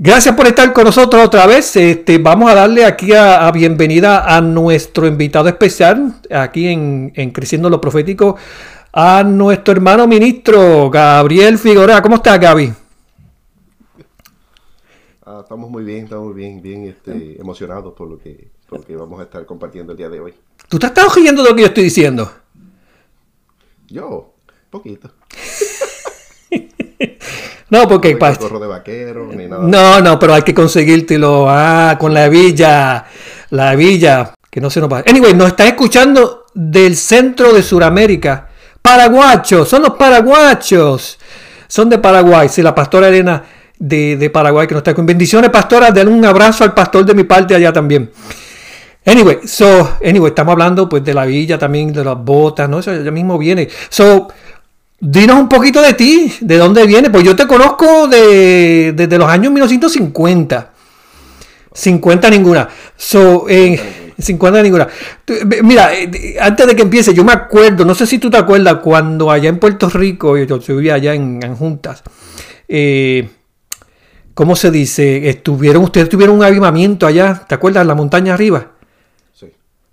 Gracias por estar con nosotros otra vez. Este, vamos a darle aquí a, bienvenida a nuestro invitado especial aquí en, Creciendo lo Profético, a nuestro hermano ministro Gabriel Figueroa. ¿Cómo estás, Gaby? Ah, estamos muy bien, estamos bien, bien este, emocionados por lo, que, por lo que vamos a estar compartiendo el día de hoy. ¿Tú te estás oyendo de lo que yo estoy diciendo? Yo, poquito. No, porque... No, de vaquero, ni nada. no, no, pero hay que conseguírtelo. Ah, con la villa. La villa. Que no se nos va. Anyway, nos está escuchando del centro de Sudamérica. Paraguachos, son los paraguachos. Son de Paraguay. Sí, la pastora Elena de, de Paraguay que nos está con bendiciones, pastora. Den un abrazo al pastor de mi parte allá también. Anyway, so, anyway, estamos hablando pues de la villa también, de las botas, ¿no? Eso ya mismo viene. So, Dinos un poquito de ti, de dónde viene. Pues yo te conozco de, desde los años 1950. 50 ninguna. So, 50 ninguna. Mira, eh, antes de que empiece, yo me acuerdo, no sé si tú te acuerdas, cuando allá en Puerto Rico, yo vivía allá en, Juntas, eh, ¿cómo se dice? Estuvieron, ustedes tuvieron un avivamiento allá, ¿te acuerdas? En la montaña arriba.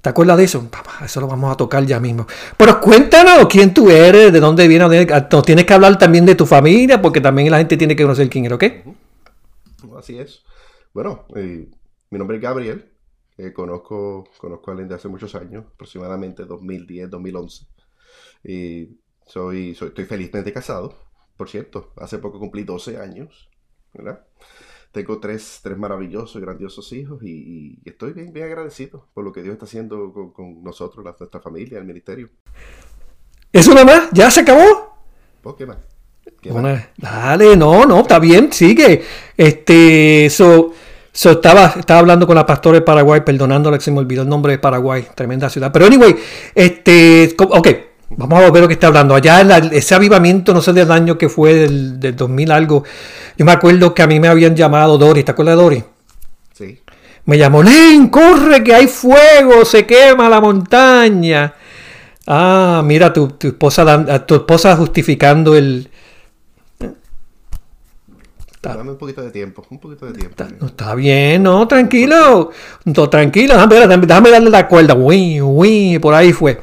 ¿Te acuerdas de eso? eso lo vamos a tocar ya mismo. Pero cuéntanos quién tú eres, de dónde vienes. Nos tienes que hablar también de tu familia, porque también la gente tiene que conocer quién eres, ¿ok? Así es. Bueno, eh, mi nombre es Gabriel. Eh, conozco, conozco a alguien de hace muchos años, aproximadamente 2010, 2011. Y soy, soy, estoy felizmente casado, por cierto. Hace poco cumplí 12 años, ¿verdad? Tengo tres, tres maravillosos y grandiosos hijos y, estoy bien, bien agradecido por lo que Dios está haciendo con, nosotros, nuestra familia, el ministerio. ¿Eso nada más? ¿Ya se acabó? ¿Por qué más? Dale, no, no, está bien, sigue. Este, eso estaba, estaba hablando con la pastora de Paraguay, perdonándola que se me olvidó el nombre de Paraguay, tremenda ciudad. Pero anyway, este, ok, Vamos a ver lo que está hablando. Allá ese avivamiento, no sé del año que fue, del, del, 2000 algo. Yo me acuerdo que a mí me habían llamado Doris. ¿Te acuerdas de Doris? Sí. Me llamó, Len, corre que hay fuego, se quema la montaña. Ah, mira, tu, tu esposa, tu esposa justificando el... Dame un poquito de tiempo, un poquito de tiempo. Está, está bien, no, tranquilo. No, tranquilo, déjame, déjame darle la cuerda. Uy, uy, por ahí fue.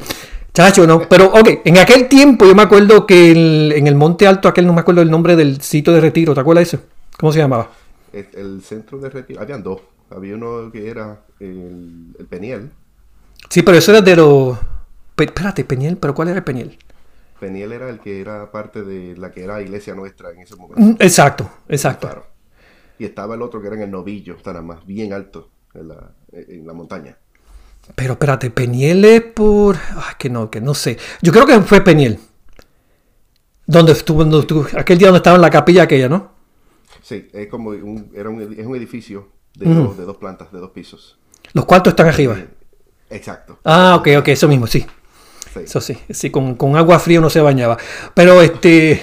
Chacho, no. Pero, ok, en aquel tiempo yo me acuerdo que en el Monte Alto, aquel no me acuerdo el nombre del sitio de retiro, ¿te acuerdas de eso? ¿Cómo se llamaba? El, centro de retiro, habían dos. Había uno que era el, Peniel. Sí, pero eso era de los... Espérate, Peniel, pero ¿cuál era el Peniel? Peniel era el que era parte de la que era iglesia nuestra en ese momento. Mm, exacto, exacto. Y estaba el otro que era en el novillo, estaba más bien alto en la, en la montaña. Pero espérate, Peniel es por. Ay, que no, que no sé. Yo creo que fue Peniel. Donde estuvo, aquel día donde estaba en la capilla aquella, ¿no? Sí, es como un, era un, es un edificio de, dos, de dos plantas, de dos pisos. Los cuartos están arriba. Exacto. Ah, ok, ok, eso mismo, sí. Eso sí, sí con, agua fría no se bañaba. Pero este.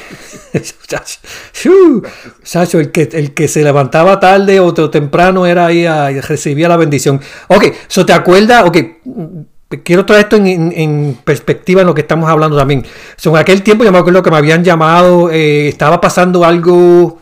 Sacho, el que, el que se levantaba tarde o temprano era ahí a, recibía la bendición. Ok, ¿so te acuerdas? Ok, quiero traer esto en, perspectiva en lo que estamos hablando también. So, en aquel tiempo yo me acuerdo que me habían llamado, eh, estaba pasando algo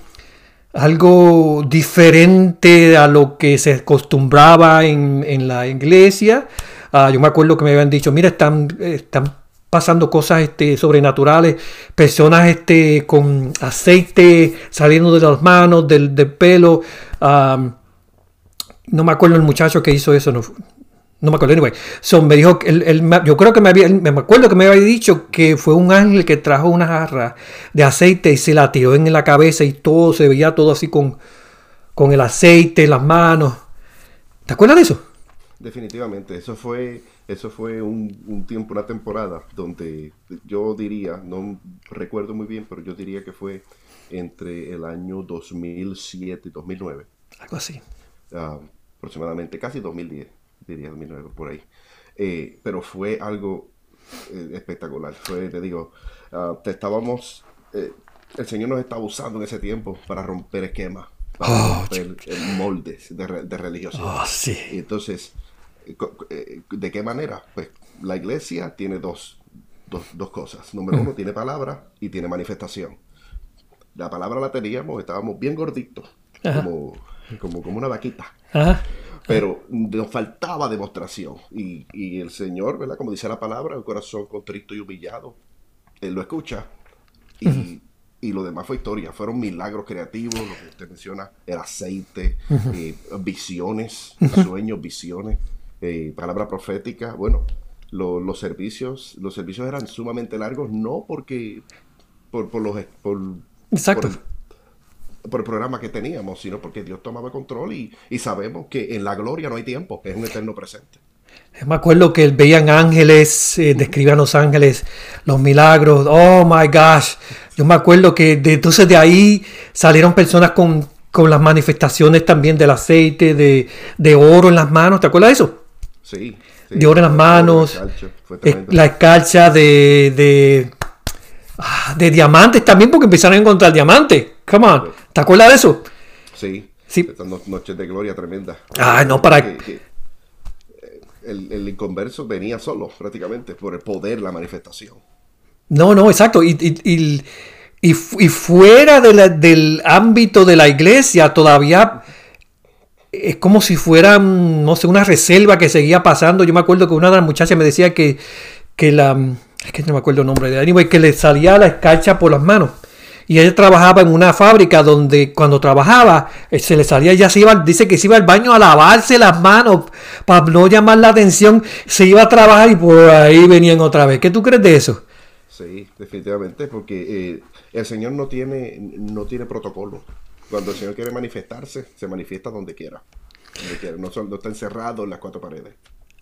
algo diferente a lo que se acostumbraba en, en la iglesia. Ah, yo me acuerdo que me habían dicho, mira, están, están pasando cosas este, sobrenaturales, personas este, con aceite saliendo de las manos, del, pelo. no me acuerdo el muchacho que hizo eso, no, no me acuerdo. Anyway, me dijo, yo creo que me había, me acuerdo que me había dicho que fue un ángel que trajo una jarra de aceite y se la tiró en la cabeza y todo, se veía todo así con, con el aceite en las manos. ¿Te acuerdas de eso? Definitivamente, eso fue, eso fue un, tiempo, una temporada donde yo diría, no, recuerdo muy bien, pero yo diría que fue entre el año 2007 y 2009. Algo así. Ah, aproximadamente, casi 2010, diría 2009, por ahí. Eh, pero fue algo eh, espectacular. Fue, te digo, uh, te estábamos, eh, el Señor nos estaba usando en ese tiempo para romper esquemas, para Oh, romper moldes de, de religiosidad. Oh, sí. Y entonces, ¿de qué manera? Pues la iglesia tiene dos, dos, dos cosas. Número uno, tiene palabra y tiene manifestación. La palabra la teníamos, estábamos bien gorditos, como, como, como una vaquita. Ajá. Pero nos faltaba demostración. Y, y el Señor, ¿verdad? Como dice la palabra, el corazón contrito y humillado, Él lo escucha. Y, y lo demás fue historia. Fueron milagros creativos, lo que usted menciona, el aceite, eh, visiones, sueños, visiones, eh, palabra profética. Bueno, lo- los servicios, los servicios eran sumamente largos, no porque por, por los por, Exacto. por- por el programa que teníamos, sino porque Dios tomaba control y, y sabemos que en la gloria no hay tiempo, es un eterno presente. Me acuerdo que veían ángeles, eh, describían los ángeles, los milagros. Oh my gosh. Yo me acuerdo que de, entonces de ahí salieron personas con, con las manifestaciones también del aceite, de, de oro en las manos. ¿Te acuerdas de eso? Sí. sí. De oro en las manos, la escarcha de, de, ah, de diamantes también, porque empezaron a encontrar diamantes. Come on. ¿Te acuerdas de eso? Sí. Sí. Noches de gloria tremenda. Ay, no, para- Que- que, eh, el, el inconverso venía solo, prácticamente, por el poder, la manifestación. No, no, exacto. Y, y, y- y fu- y fuera de la- del ámbito de la iglesia todavía es como si fuera, mm, no sé, una reserva que seguía pasando. Yo me acuerdo que una de las muchachas me decía que, que la... mm, Es que no me acuerdo el nombre de. Anyway, que le salía la escarcha por las manos. Y ella trabajaba en una fábrica donde cuando trabajaba eh, se le salía, ya se iba, dice que se iba al baño a lavarse las manos para no llamar la atención. Se iba a trabajar y por ahí venían otra vez. ¿Qué tú crees de eso? Sí, definitivamente, porque eh, el Señor no tiene, no tiene protocolo. Cuando el Señor quiere manifestarse, se manifiesta donde quiera. Donde quiera. No, está encerrado en las cuatro paredes.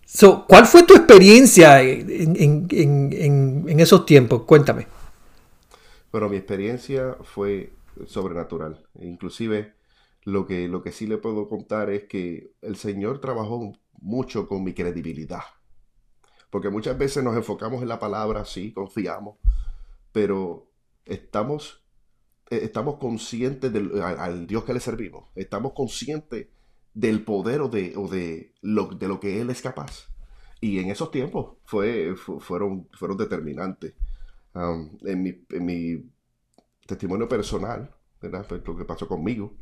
So, ¿Cuál fue tu experiencia en, en- en- en- en esos tiempos? Cuéntame. Pero mi experiencia fue sobrenatural. Inclusive lo que, lo que sí le puedo contar es que el Señor trabajó mucho con mi credibilidad. Porque muchas veces nos enfocamos en la palabra, sí, confiamos, pero estamos, estamos conscientes del al, Dios que le servimos. Estamos conscientes del poder o de, o de, lo, de lo que Él es capaz. Y en esos tiempos fue, fu- fueron, fueron determinantes. En, mi, en mi testimonio personal, ¿verdad? Fue lo que pasó conmigo,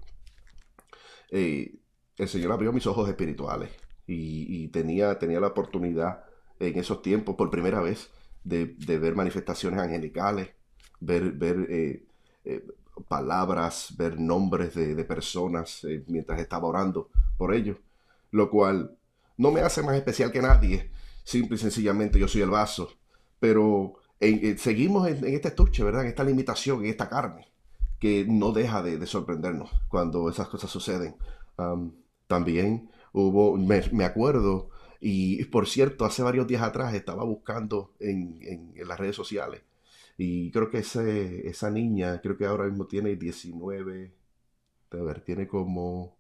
eh, el Señor abrió mis ojos espirituales y, y tenía, tenía la oportunidad en esos tiempos, por primera vez, de, de ver manifestaciones angelicales, ver, ver eh, eh, palabras, ver nombres de, personas eh, mientras estaba orando por ellos, lo cual no me hace más especial que nadie, simple y sencillamente yo soy el vaso, pero en- seguimos en, en este estuche, ¿verdad? En esta limitación, en esta carne, que no deja de, de sorprendernos cuando esas cosas suceden. Am, también hubo, me, me acuerdo, y por cierto, hace varios días atrás estaba buscando en las redes sociales, y creo que ese, esa niña, creo que ahora mismo tiene 19, a ver, tiene como,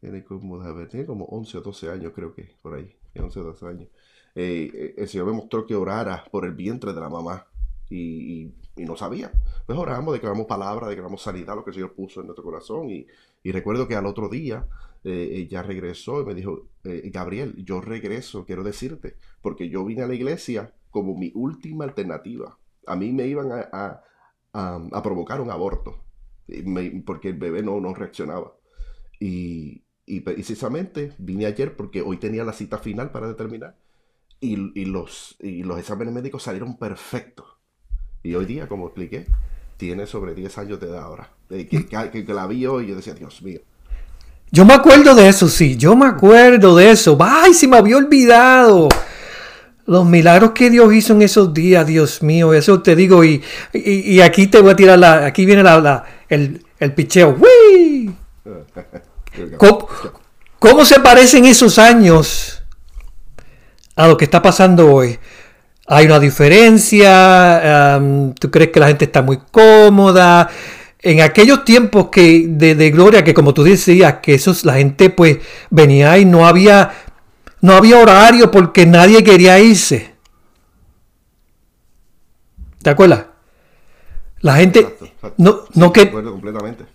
tiene como, a ver, tiene como 11 o 12 años, creo que, por ahí, 11 o 12 años eh, eh, el Señor me mostró que orara por el vientre de la mamá y, y- y no sabía. Pues oramos, declaramos palabra, declaramos sanidad, lo que el Señor puso en nuestro corazón. Y, y recuerdo que al otro día eh, ella regresó y me dijo, eh, Gabriel, yo regreso, quiero decirte, porque yo vine a la iglesia como mi última alternativa. A mí me iban a, a- a- a provocar un aborto, me- porque el bebé no, no reaccionaba. Y, y precisamente vine ayer porque hoy tenía la cita final para determinar y, y los, y los exámenes médicos salieron perfectos. Y hoy día, como expliqué, tiene sobre 10 años de edad ahora. Eh, que, que- que la vi hoy y yo decía, Dios mío. Yo me acuerdo de eso, sí. Yo me acuerdo de eso. ¡Ay, se me había olvidado! Los milagros que Dios hizo en esos días, Dios mío, eso te digo. Y, y, y aquí te voy a tirar la. Aquí viene la, la- el, el picheo. ¡Wii! ¿Cómo, cómo se parecen esos años a lo que está pasando hoy? hay una diferencia, tú crees que la gente está muy cómoda. En aquellos tiempos que de, gloria, que como tú decías, que eso, la gente pues venía y no había, no había horario porque nadie quería irse. ¿Te acuerdas? La gente no, no que,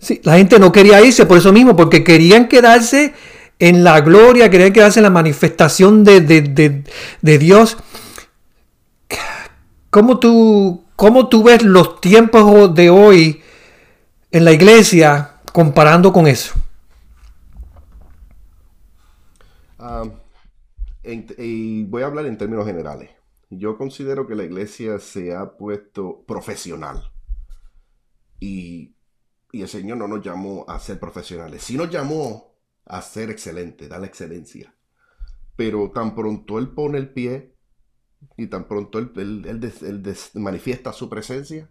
sí, la gente no quería irse por eso mismo, porque querían quedarse en la gloria, querían quedarse en la manifestación de, de Dios. ¿Cómo tú, ¿Cómo tú ves los tiempos de hoy en la iglesia comparando con eso? Y voy a hablar en términos generales. Yo considero que la iglesia se ha puesto profesional. Y, y el Señor no nos llamó a ser profesionales. Sí nos llamó a ser excelentes, dar la excelencia. Pero tan pronto Él pone el pie y tan pronto él, manifiesta su presencia,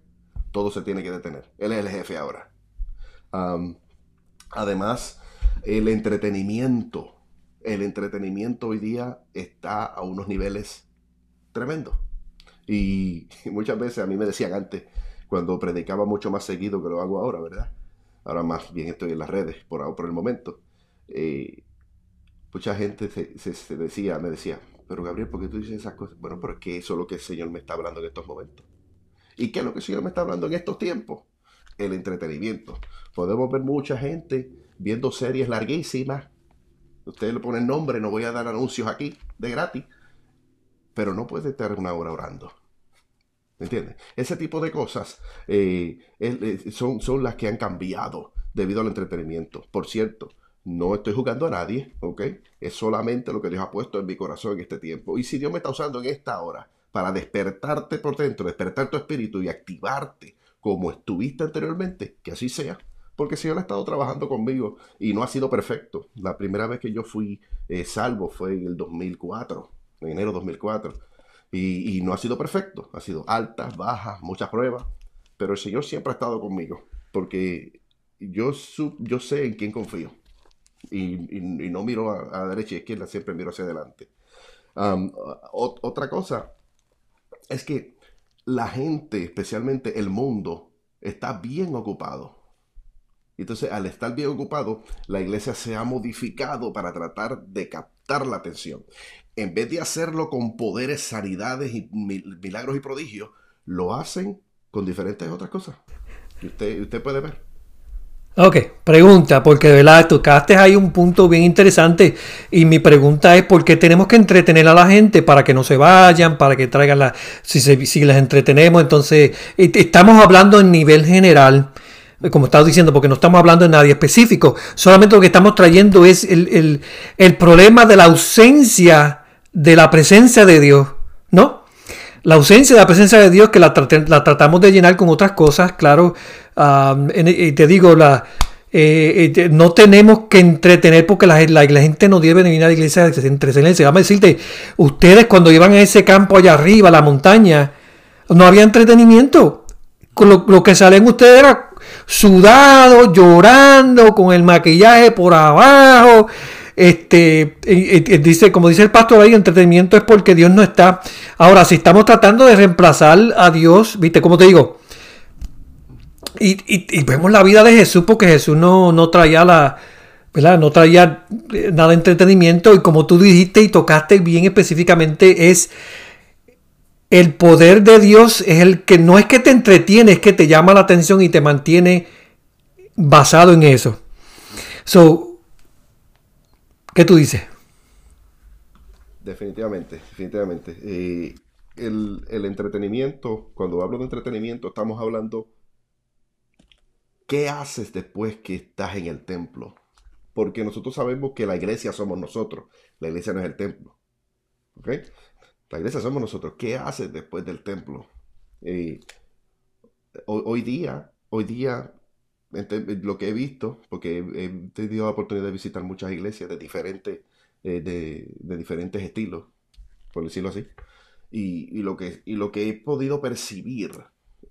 todo se tiene que detener. Él es el jefe ahora. además, el entretenimiento, el entretenimiento hoy día está a unos niveles tremendos. Y muchas veces a mí me decían antes, cuando predicaba mucho más seguido que lo hago ahora, ¿verdad? Ahora más bien estoy en las redes por, por el momento. Eh, mucha gente se decía, me decía, pero Gabriel, ¿por qué tú dices esas cosas? Bueno, porque eso es lo que el Señor me está hablando en estos momentos. ¿Y qué es lo que el Señor me está hablando en estos tiempos? El entretenimiento. Podemos ver mucha gente viendo series larguísimas. Ustedes le ponen nombre, no voy a dar anuncios aquí de gratis. Pero no puede estar una hora orando. ¿Me entiendes? Ese tipo de cosas eh, son, son las que han cambiado debido al entretenimiento. Por cierto, no estoy jugando a nadie, ¿ok? Es solamente lo que Dios ha puesto en mi corazón en este tiempo. Y si Dios me está usando en esta hora para despertarte por dentro, despertar tu espíritu y activarte como estuviste anteriormente, que así sea. Porque si Dios ha estado trabajando conmigo y no ha sido perfecto. La primera vez que yo fui eh, salvo fue en el 2004, en enero 2004. Y, y no ha sido perfecto. Ha sido altas, bajas, muchas pruebas. Pero el Señor siempre ha estado conmigo. Porque yo, yo sé en quién confío y, no miro a, a, derecha y izquierda, siempre miro hacia adelante. otra cosa es que la gente, especialmente el mundo, está bien ocupado. Entonces, al estar bien ocupado, la iglesia se ha modificado para tratar de captar la atención. En vez de hacerlo con poderes, sanidades y milagros y prodigios, lo hacen con diferentes otras cosas. usted, usted puede ver. Ok, pregunta, porque de verdad tocaste ahí un punto bien interesante y mi pregunta es por qué tenemos que entretener a la gente para que no se vayan, para que traigan la... Si, se, si les entretenemos, entonces estamos hablando en nivel general, como estaba diciendo, porque no estamos hablando de nadie específico, solamente lo que estamos trayendo es el, el problema de la ausencia de la presencia de Dios, ¿no? La ausencia de la presencia de Dios que la, tratamos de llenar con otras cosas, claro. y te digo, la, eh, eh, no tenemos que entretener porque la, gente no debe venir a la iglesia a entretenerse. Vamos a decirte, ustedes cuando iban a ese campo allá arriba, a la montaña, no había entretenimiento. Lo, lo que salen ustedes era sudado, llorando, con el maquillaje por abajo. Este, dice, como dice el pastor ahí, entretenimiento es porque Dios no está. Ahora, si estamos tratando de reemplazar a Dios, viste, como te digo, y, vemos la vida de Jesús porque Jesús no, no traía la. No traía eh, nada de entretenimiento y como tú dijiste y tocaste bien específicamente es el poder de Dios es el que no es que te entretiene, es que te llama la atención y te mantiene basado en eso. So, ¿Qué tú dices? Definitivamente, definitivamente. Eh, el, entretenimiento, cuando hablo de entretenimiento, estamos hablando qué haces después que estás en el templo. Porque nosotros sabemos que la iglesia somos nosotros, la iglesia no es el templo. ¿Ok? La iglesia somos nosotros. ¿Qué haces después del templo? Eh, hoy, día, hoy día lo que he visto, porque he, tenido la oportunidad de visitar muchas iglesias de diferentes, eh, de, diferentes estilos, por decirlo así, y, lo que, y lo que he podido percibir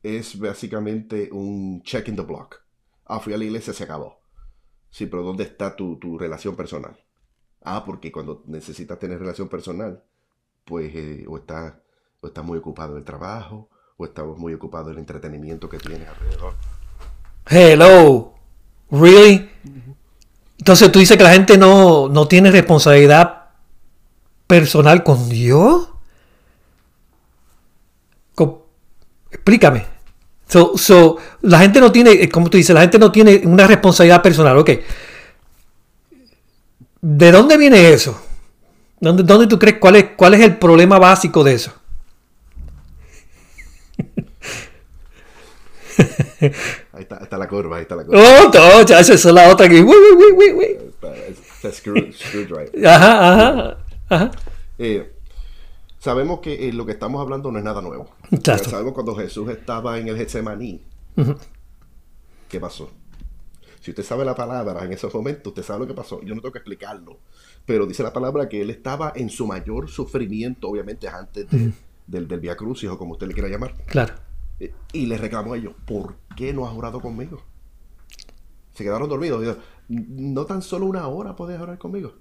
es básicamente un check in the block. Ah, fui a la iglesia, se acabó. Sí, pero ¿dónde está tu, relación personal? Ah, porque cuando necesitas tener relación personal, pues, eh, o estás o estás muy ocupado en el trabajo, o estás muy ocupado en el entretenimiento que tienes alrededor. Hello, really? Entonces tú dices que la gente no, no tiene responsabilidad personal con Dios. Explícame. So, so, la gente no tiene, eh, como tú dices, la gente no tiene una responsabilidad personal. Ok. ¿De dónde viene eso? ¿Dónde, dónde tú crees cuál es, cuál es el problema básico de eso? Ahí está, está la curva, ahí está la curva. Oh, no, ya, esa es la otra que. Ajá, ajá, ajá. Eh, sabemos que eh, lo que estamos hablando no es nada nuevo. Sabemos cuando Jesús estaba en el Getsemaní. ¿Qué pasó? Si usted sabe la palabra en esos momentos, usted sabe lo que pasó. Yo no tengo que explicarlo. Pero dice la palabra que él estaba en su mayor sufrimiento, obviamente antes de- del, del Via Crucis o como usted le quiera llamar. Claro. Eh, Y le reclamó a ellos, ¿por qué no has orado conmigo? Se quedaron dormidos. No tan solo una hora puedes orar conmigo.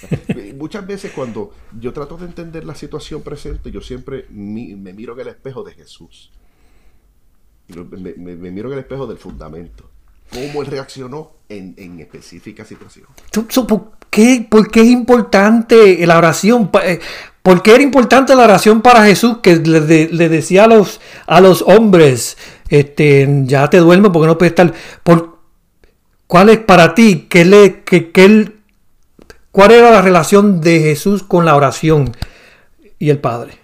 Muchas veces cuando yo trato de entender la situación presente, yo siempre mi- me miro en el espejo de Jesús. Me- me miro en el espejo del fundamento. Cómo él reaccionó en, en específica situación. ¿Por qué, por qué es importante la oración? Eh, ¿Por qué era importante la oración para Jesús que le, le decía a los, a los hombres, este, ya te duermo porque no puedes estar... Por, ¿Cuál es para ti? ¿Qué le, qué- qué él- ¿Cuál era la relación de Jesús con la oración y el Padre?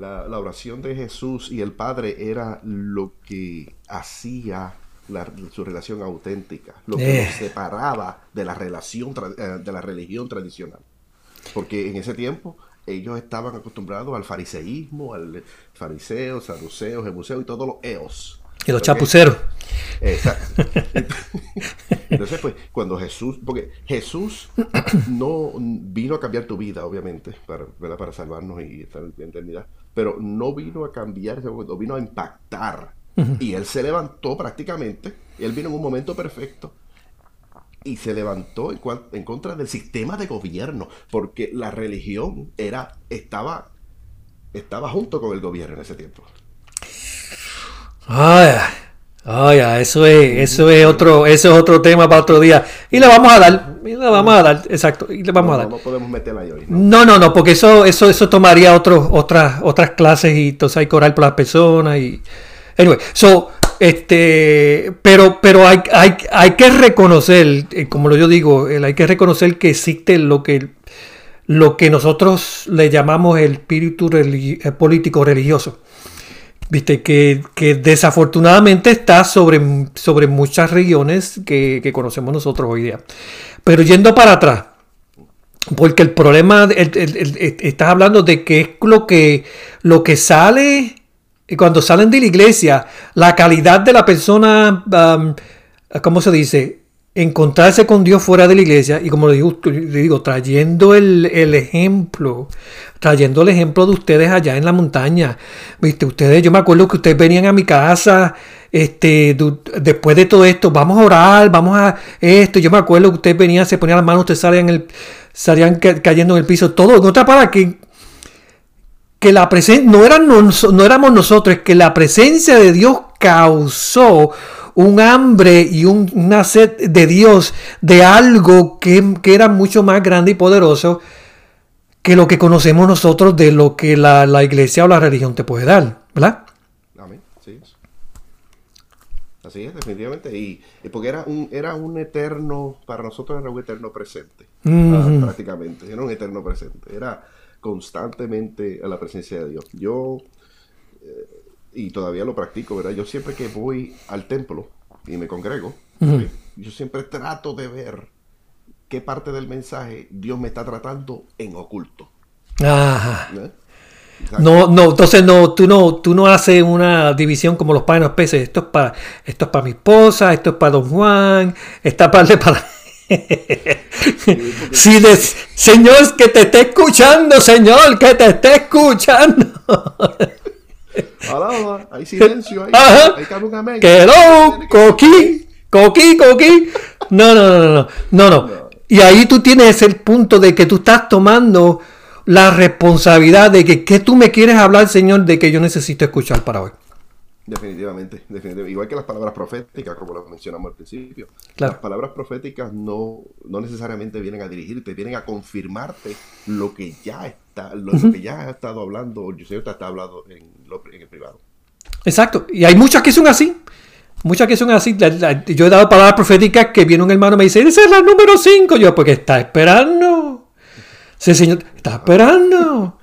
La, la oración de Jesús y el Padre era lo que hacía la- su relación auténtica, lo que Eh. los separaba de la relación eh, de la religión tradicional. Porque en ese tiempo ellos estaban acostumbrados al fariseísmo, al fariseo, saduceo, jebuceo y todos los eos. Y los chapuceros. Exacto. Entonces, pues, cuando Jesús, porque Jesús no vino a cambiar tu vida, obviamente, para, ¿verdad? para salvarnos y estar en eternidad, pero no vino a cambiar ese momento, vino a impactar. Y él se levantó prácticamente, él vino en un momento perfecto y se levantó en, contra del sistema de gobierno, porque la religión era, estaba, estaba junto con el gobierno en ese tiempo. Ay, ay, eso es, eso es otro, eso es otro tema para otro día. Y le vamos a dar, le vamos a dar, exacto, vamos a No, dar. no podemos meterla ahí hoy. ¿no? No, no, no, porque eso, eso, eso tomaría otros, otras, otras clases y entonces hay que orar por las personas y. Anyway, so, este, pero, pero hay, hay, hay que reconocer, eh, como lo yo digo, hay que reconocer que existe lo que, lo que nosotros le llamamos el espíritu religi- eh, político religioso. Viste, que, que desafortunadamente está sobre, sobre muchas regiones que, que conocemos nosotros hoy día. Pero yendo para atrás, porque el problema, el- estás hablando de que es lo que, lo que sale cuando salen de la iglesia, la calidad de la persona, um, ¿cómo se dice? Encontrarse con Dios fuera de la iglesia y como le digo, le digo trayendo el, el ejemplo, trayendo el ejemplo de ustedes allá en la montaña. Viste, ustedes, yo me acuerdo que ustedes venían a mi casa, este, du- después de todo esto, vamos a orar, vamos a esto. Yo me acuerdo que ustedes venían, se ponían las manos, ustedes salían, el, salían ca- cayendo en el piso, todo. Otra palabra, que que la presencia no, eran nos- no éramos nosotros, es que la presencia de Dios causó un hambre y un- una sed de Dios de algo que, que era mucho más grande y poderoso que lo que conocemos nosotros de lo que la, la iglesia o la religión te puede dar, ¿verdad? Amén, sí. Así es, definitivamente. Y, y porque era un, era un eterno, para nosotros era un eterno presente, ah, prácticamente. Era un eterno presente. Era constantemente a la presencia de Dios. Yo, eh, y todavía lo practico, ¿verdad? Yo siempre que voy al templo y me congrego, ¿sí? yo siempre trato de ver qué parte del mensaje Dios me está tratando en oculto. Ajá. ¿eh? No, no, entonces no, tú no, tú no haces una división como los panes los peces. Esto es para, esto es para mi esposa, esto es para Don Juan, esta parte para. Sí, de- señor, que te esté escuchando, Señor, que te esté escuchando. Alaba, hay silencio ahí. Amén. Que no, coquí, coquí, coquí. No, no, no, no, no, no. Y ahí tú tienes el punto de que tú estás tomando la responsabilidad de que, ¿qué tú me quieres hablar, Señor, de que yo necesito escuchar para hoy? Definitivamente, definitivamente. Igual que las palabras proféticas, como lo mencionamos al principio. Claro. Las palabras proféticas no, no necesariamente vienen a dirigirte, vienen a confirmarte lo que ya está, lo, que ya ha estado hablando, o yo te está hablando en, lo- en el privado. Exacto. Y hay muchas que son así. Muchas que son así. Yo he dado palabras proféticas que viene un hermano y me dice, esa es la número 5. Yo, porque está esperando. Sí, señor, está esperando.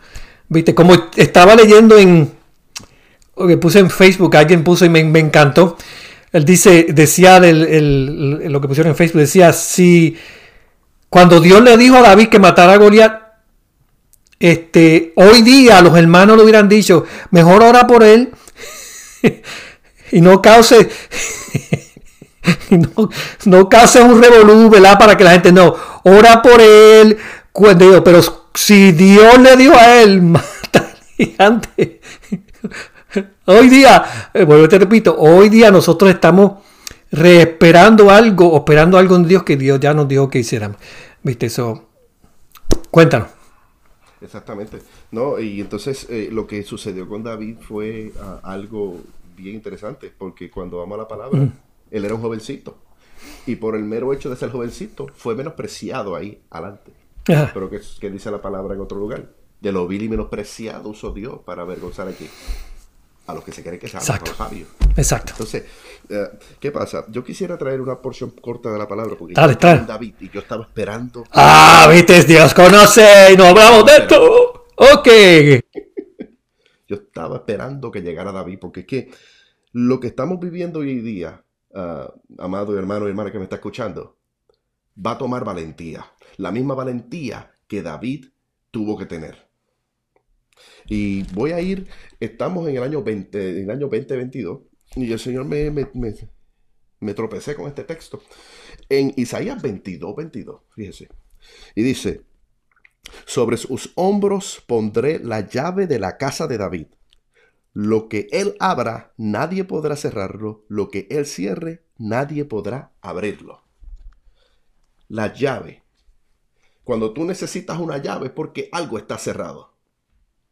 Viste, como estaba leyendo en, o que puse en Facebook, alguien puso y me, encantó. Él dice, decía el- lo que pusieron en Facebook, decía, si cuando Dios le dijo a David que matara a Goliat, este, hoy día los hermanos le hubieran dicho, mejor ora por él y no cause no, cause un revolú, ¿verdad? Para que la gente no, ora por él, pero si Dios le dio a él, mata gigante. Hoy día, eh, bueno, te repito, hoy día nosotros estamos reesperando algo, o esperando algo en Dios que Dios ya nos dijo que hiciéramos. ¿Viste eso? Cuéntanos. Exactamente. No, y entonces eh, lo que sucedió con David fue ah, algo bien interesante, porque cuando vamos a la palabra, él era un jovencito. Y por el mero hecho de ser jovencito, fue menospreciado ahí adelante. Ajá. Pero que, que dice la palabra en otro lugar. De lo vil y menospreciado usó Dios para avergonzar aquí a los que se creen que saben, a Exacto. los sabios. Exacto. Entonces, eh, ¿qué pasa? Yo quisiera traer una porción corta de la palabra, porque Dale, yo en David y yo estaba esperando. Ah, viste, Dios conoce y no hablamos de esto. Ok. Yo estaba esperando que llegara David, porque es que lo que estamos viviendo hoy día, ah, amado hermano y hermana que me está escuchando, va a tomar valentía. La misma valentía que David tuvo que tener. Y voy a ir, estamos en el año 20, en el año 2022, y el Señor me, me, me- tropecé con este texto. En Isaías 22, 22, fíjese. Y dice, sobre sus hombros pondré la llave de la casa de David. Lo que él abra, nadie podrá cerrarlo. Lo que él cierre, nadie podrá abrirlo. La llave. Cuando tú necesitas una llave es porque algo está cerrado.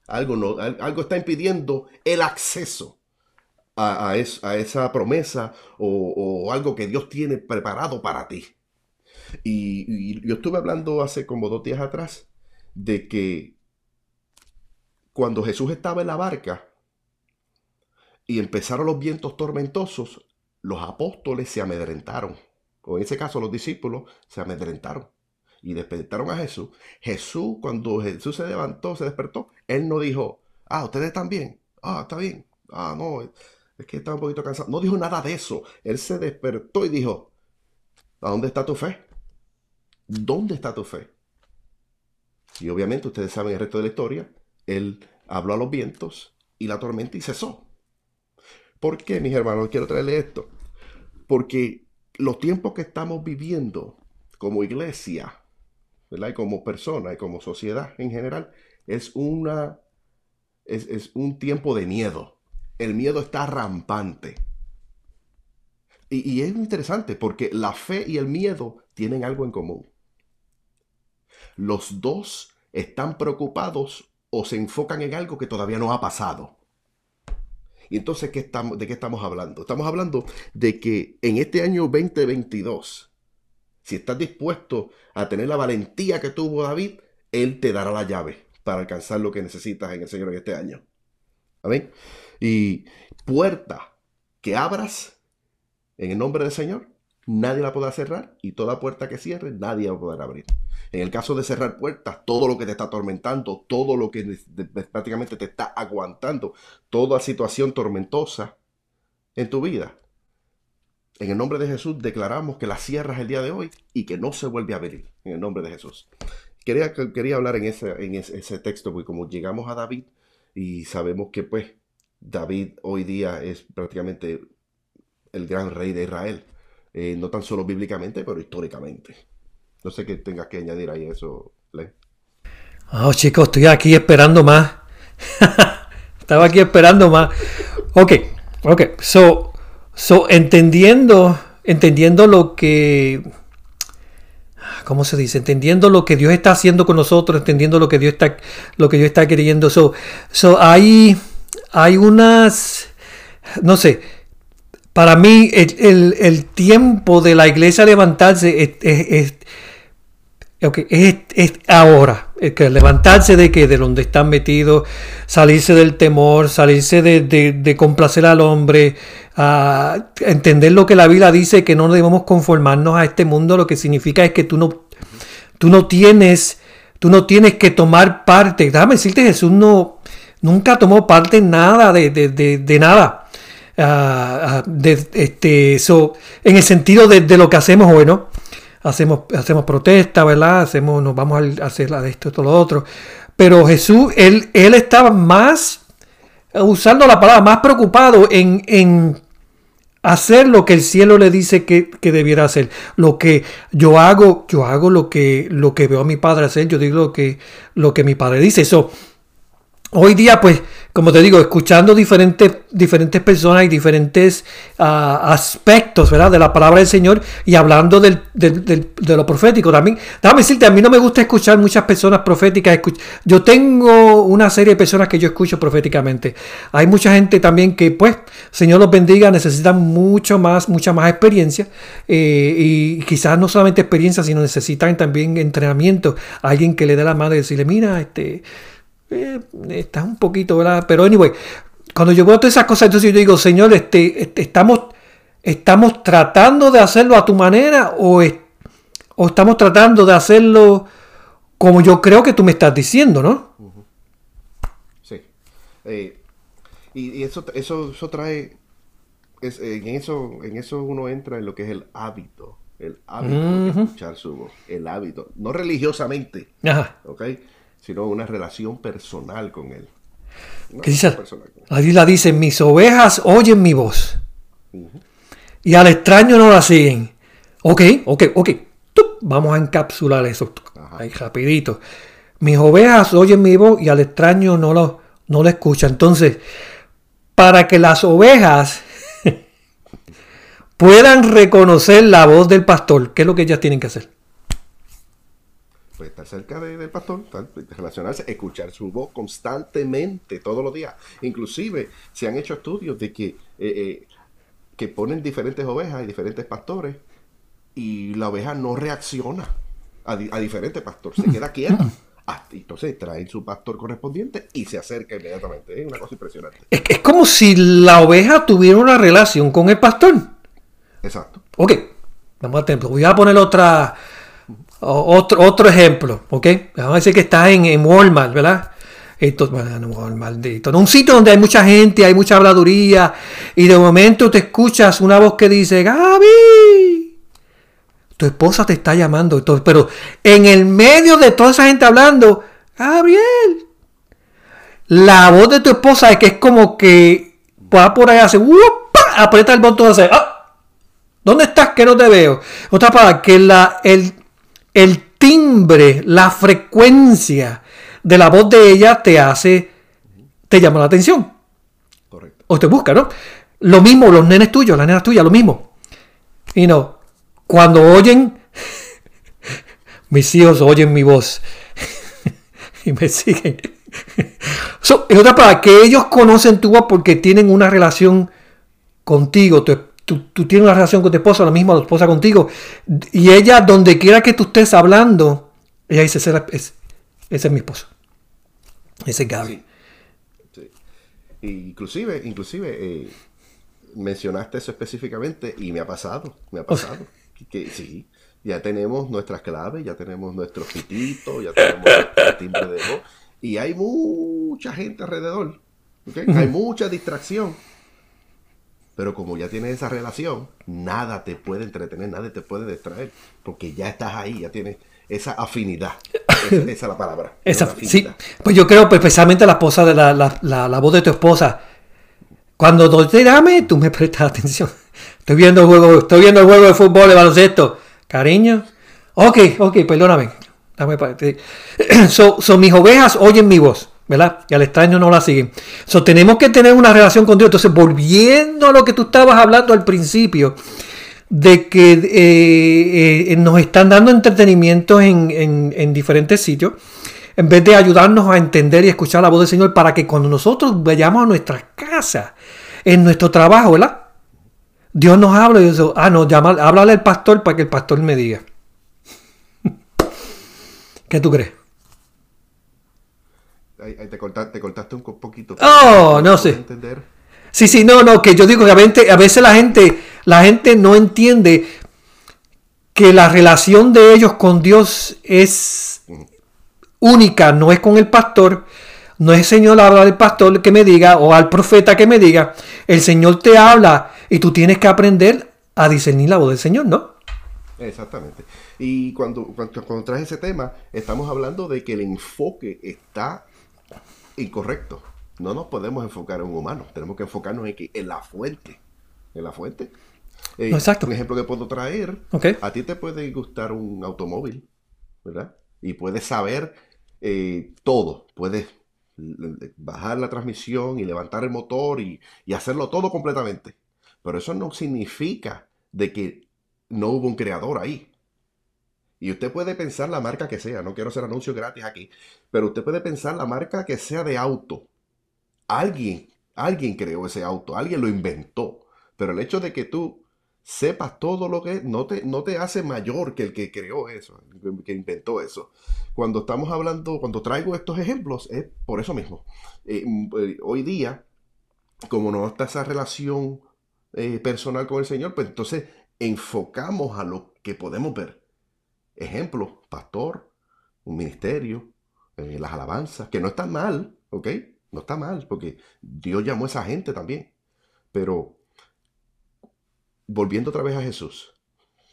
Algo, no, al- algo está impidiendo el acceso a, a es- a esa promesa o, o algo que Dios tiene preparado para ti. Y, y yo estuve hablando hace como dos días atrás de que cuando Jesús estaba en la barca y empezaron los vientos tormentosos, los apóstoles se amedrentaron. O en ese caso los discípulos se amedrentaron y despertaron a Jesús. Jesús, cuando Jesús se levantó, se despertó, él no dijo, ah, ustedes están bien, ah, está bien, ah, no, es que está un poquito cansado. No dijo nada de eso. Él se despertó y dijo, ¿a dónde está tu fe? ¿Dónde está tu fe? Y obviamente ustedes saben el resto de la historia. Él habló a los vientos y la tormenta y cesó. ¿Por qué, mis hermanos? Quiero traerle esto. Porque los tiempos que estamos viviendo como iglesia, Y como persona y como sociedad en general, es una es, es un tiempo de miedo. El miedo está rampante. Y, y es interesante porque la fe y el miedo tienen algo en común. Los dos están preocupados o se enfocan en algo que todavía no ha pasado. Y entonces, ¿qué estamos, ¿de qué estamos hablando? Estamos hablando de que en este año 2022, si estás dispuesto a tener la valentía que tuvo David, Él te dará la llave para alcanzar lo que necesitas en el Señor en este año. Amén. Y puerta que abras en el nombre del Señor, nadie la podrá cerrar. Y toda puerta que cierre, nadie va a poder abrir. En el caso de cerrar puertas, todo lo que te está atormentando, todo lo que prácticamente te está aguantando, toda situación tormentosa en tu vida. En el nombre de Jesús declaramos que la cierras el día de hoy y que no se vuelve a abrir. En el nombre de Jesús. Quería, quería hablar en, ese, en ese, ese texto, porque como llegamos a David y sabemos que pues David hoy día es prácticamente el gran rey de Israel. Eh, no tan solo bíblicamente, pero históricamente. No sé qué tengas que añadir ahí a eso, Len. Oh, chicos, estoy aquí esperando más. Estaba aquí esperando más. Ok, ok. So, so entendiendo, entendiendo lo que ¿cómo se dice? Entendiendo lo que Dios está haciendo con nosotros, entendiendo lo que Dios está, lo que Dios está queriendo. So, so hay, hay unas, no sé, para mí el, el, tiempo de la iglesia levantarse es, es, es, es ahora. Que levantarse de que de donde están metidos, salirse del temor, salirse de, de, de complacer al hombre, a entender lo que la Biblia dice, que no debemos conformarnos a este mundo, lo que significa es que tú no, tú no tienes, tú no tienes que tomar parte. Déjame decirte, Jesús no, nunca tomó parte en nada de, de, de, nada. Uh, de, este, so, en el sentido de, lo que hacemos hoy, ¿no? Hacemos, hacemos protesta, ¿verdad? Hacemos, nos vamos a hacer esto, todo lo otro. Pero Jesús, él, él estaba más, usando la palabra, más preocupado en, en hacer lo que el cielo le dice que, debiera hacer. Lo que yo hago, yo hago lo que, lo que veo a mi padre hacer, yo digo lo que, lo que mi padre dice. Eso, hoy día, pues, como te digo, escuchando diferentes, diferentes personas y diferentes ah, aspectos ¿verdad? de la palabra del Señor y hablando del, de lo profético también. Déjame decirte, a mí no me gusta escuchar muchas personas proféticas. Yo tengo una serie de personas que yo escucho proféticamente. Hay mucha gente también que, pues, Señor los bendiga, necesitan mucho más, mucha más experiencia. Eh, y quizás no solamente experiencia, sino necesitan también entrenamiento. Alguien que le dé la mano y decirle, mira, este eh, está un poquito, ¿verdad? Pero anyway, cuando yo veo todas esas cosas, entonces yo digo, Señor, este, este estamos, estamos tratando de hacerlo a tu manera o, o estamos tratando de hacerlo como yo creo que tú me estás diciendo, ¿no? Sí. Eh, y, eso, eso, eso trae, en, eso, en eso uno entra en lo que es el hábito, el hábito de escuchar su voz, el hábito, no religiosamente, Ajá. ¿ok? Sino una relación personal con Él. Ahí la dice, mis ovejas oyen mi voz. Y al extraño no la siguen. Ok, ok, ok. Vamos a encapsular eso. Ahí rapidito. Mis ovejas oyen mi voz y al extraño no lo, no lo escuchan. Entonces, para que las ovejas puedan reconocer la voz del pastor, ¿qué es lo que ellas tienen que hacer? Pues estar cerca del pastor, relacionarse, escuchar su voz constantemente, todos los días. Inclusive se han hecho estudios de que, eh, eh, que ponen diferentes ovejas y diferentes pastores y la oveja no reacciona a, diferentes pastores, se queda quieta. Ah, entonces traen su pastor correspondiente y se acerca inmediatamente. Es una cosa impresionante. Es, es como si la oveja tuviera una relación con el pastor. Exacto. Ok, vamos a templo. Voy a poner otra, otro, otro ejemplo, ¿ok? Vamos a decir que estás en, Walmart, ¿verdad? Esto, maldito. En un sitio donde hay mucha gente, hay mucha habladuría, y de momento te escuchas una voz que dice, Gaby, tu esposa te está llamando, pero en el medio de toda esa gente hablando, Gabriel, la voz de tu esposa es que es como que va por ahí, hace, aprieta el botón, hace, ah, ¿dónde estás que no te veo? Otra para que la, el, el timbre, la frecuencia de la voz de ella te hace, te llama la atención. Correcto. O te busca, ¿no? Lo mismo, los nenes tuyos, las nenas tuyas, lo mismo. Y no, cuando oyen, mis hijos oyen mi voz y me siguen. es otra palabra, que ellos conocen tu voz porque tienen una relación contigo, tu, tú, tienes una relación con tu esposa, lo mismo la esposa contigo, y ella, donde quiera que tú estés hablando, ella dice, ese es, ese es mi esposo. Ese es Gaby. Inclusive, inclusive eh, mencionaste eso específicamente y me ha pasado, me ha pasado. que, sí, ya tenemos nuestras claves, ya tenemos nuestro pitito, ya tenemos el timbre de voz y hay mucha gente alrededor. Hay mucha distracción. Pero como ya tienes esa relación, nada te puede entretener, nada te puede distraer, porque ya estás ahí, ya tienes esa afinidad. esa es la palabra. Esa, sí, pues yo creo, pues, especialmente la esposa de la, la, voz de tu esposa. Cuando te dame, tú me prestas atención. Estoy viendo el juego, estoy viendo el juego de fútbol, de baloncesto. Cariño. Ok, ok, perdóname. Dame so, so, mis ovejas oyen mi voz. ¿Verdad? Y al extraño no la siguen. So, tenemos que tener una relación con Dios. Entonces, volviendo a lo que tú estabas hablando al principio, de que eh, eh, nos están dando entretenimiento en, en, diferentes sitios, en vez de ayudarnos a entender y escuchar la voz del Señor para que cuando nosotros vayamos a nuestras casas, en nuestro trabajo, ¿verdad? Dios nos habla y dice, ah, no, llama, háblale al pastor para que el pastor me diga. ¿Qué tú crees? Te, cortaste, un poquito. Oh, no sé. Entender. Sí, sí, no, no, que yo digo que a veces, a veces la gente, la gente no entiende que la relación de ellos con Dios es única, no es con el pastor, no es el Señor habla del pastor que me diga o al profeta que me diga, el Señor te habla y tú tienes que aprender a discernir la voz del Señor, ¿no? Exactamente. Y cuando, cuando, traes ese tema, estamos hablando de que el enfoque está incorrecto. No nos podemos enfocar en un humano, tenemos que enfocarnos en, que, en la fuente. En la fuente. Eh, Exacto. Un ejemplo que puedo traer, a ti te puede gustar un automóvil, ¿verdad? Y puedes saber eh, todo, puedes bajar la transmisión y levantar el motor y, y, hacerlo todo completamente. Pero eso no significa de que no hubo un creador ahí. Y usted puede pensar la marca que sea, no quiero hacer anuncios gratis aquí, pero usted puede pensar la marca que sea de auto. Alguien, alguien creó ese auto, alguien lo inventó. Pero el hecho de que tú sepas todo lo que es, no te, no te hace mayor que el que creó eso, que inventó eso. Cuando estamos hablando, cuando traigo estos ejemplos, es por eso mismo. Eh, mm, eh, hoy día, como no está esa relación eh, personal con el Señor, pues entonces enfocamos a lo que podemos ver. Ejemplo, pastor, un ministerio, las alabanzas, que no están mal, ¿ok? No está mal, porque Dios llamó a esa gente también. Pero volviendo otra vez a Jesús,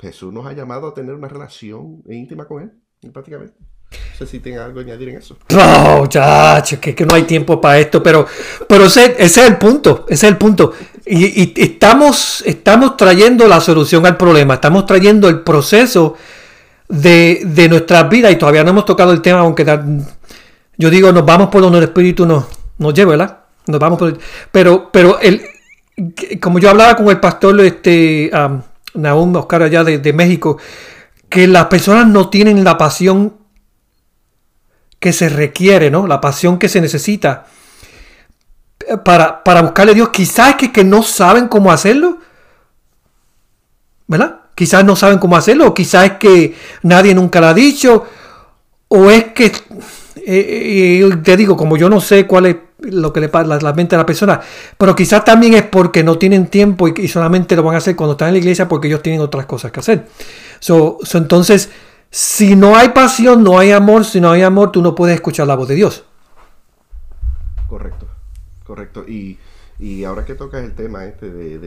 Jesús nos ha llamado a tener una relación íntima con Él, prácticamente. No sé si tiene algo que añadir en eso. No, muchachos, que, que, no hay tiempo para esto, pero, pero ese, es el punto, ese es el punto. Y, estamos, estamos trayendo la solución al problema, estamos trayendo el proceso de, de nuestras vidas y todavía no hemos tocado el tema, aunque yo digo, nos vamos por donde el Espíritu nos, nos lleva, ¿verdad? Nos vamos por Pero, pero el, como yo hablaba con el pastor este, um, Oscar allá de, México, que las personas no tienen la pasión que se requiere, ¿no? La pasión que se necesita para, para buscarle a Dios. Quizás es que, que, no saben cómo hacerlo, ¿verdad? Quizás no saben cómo hacerlo, o quizás es que nadie nunca lo ha dicho, o es que, eh, eh, te digo, como yo no sé cuál es lo que le pasa la, mente a la persona. Pero quizás también es porque no tienen tiempo y, solamente lo van a hacer cuando están en la iglesia porque ellos tienen otras cosas que hacer. So, entonces, si no hay pasión, no hay amor. Si no hay amor, tú no puedes escuchar la voz de Dios. Correcto, correcto. Y, ahora que tocas el tema este de,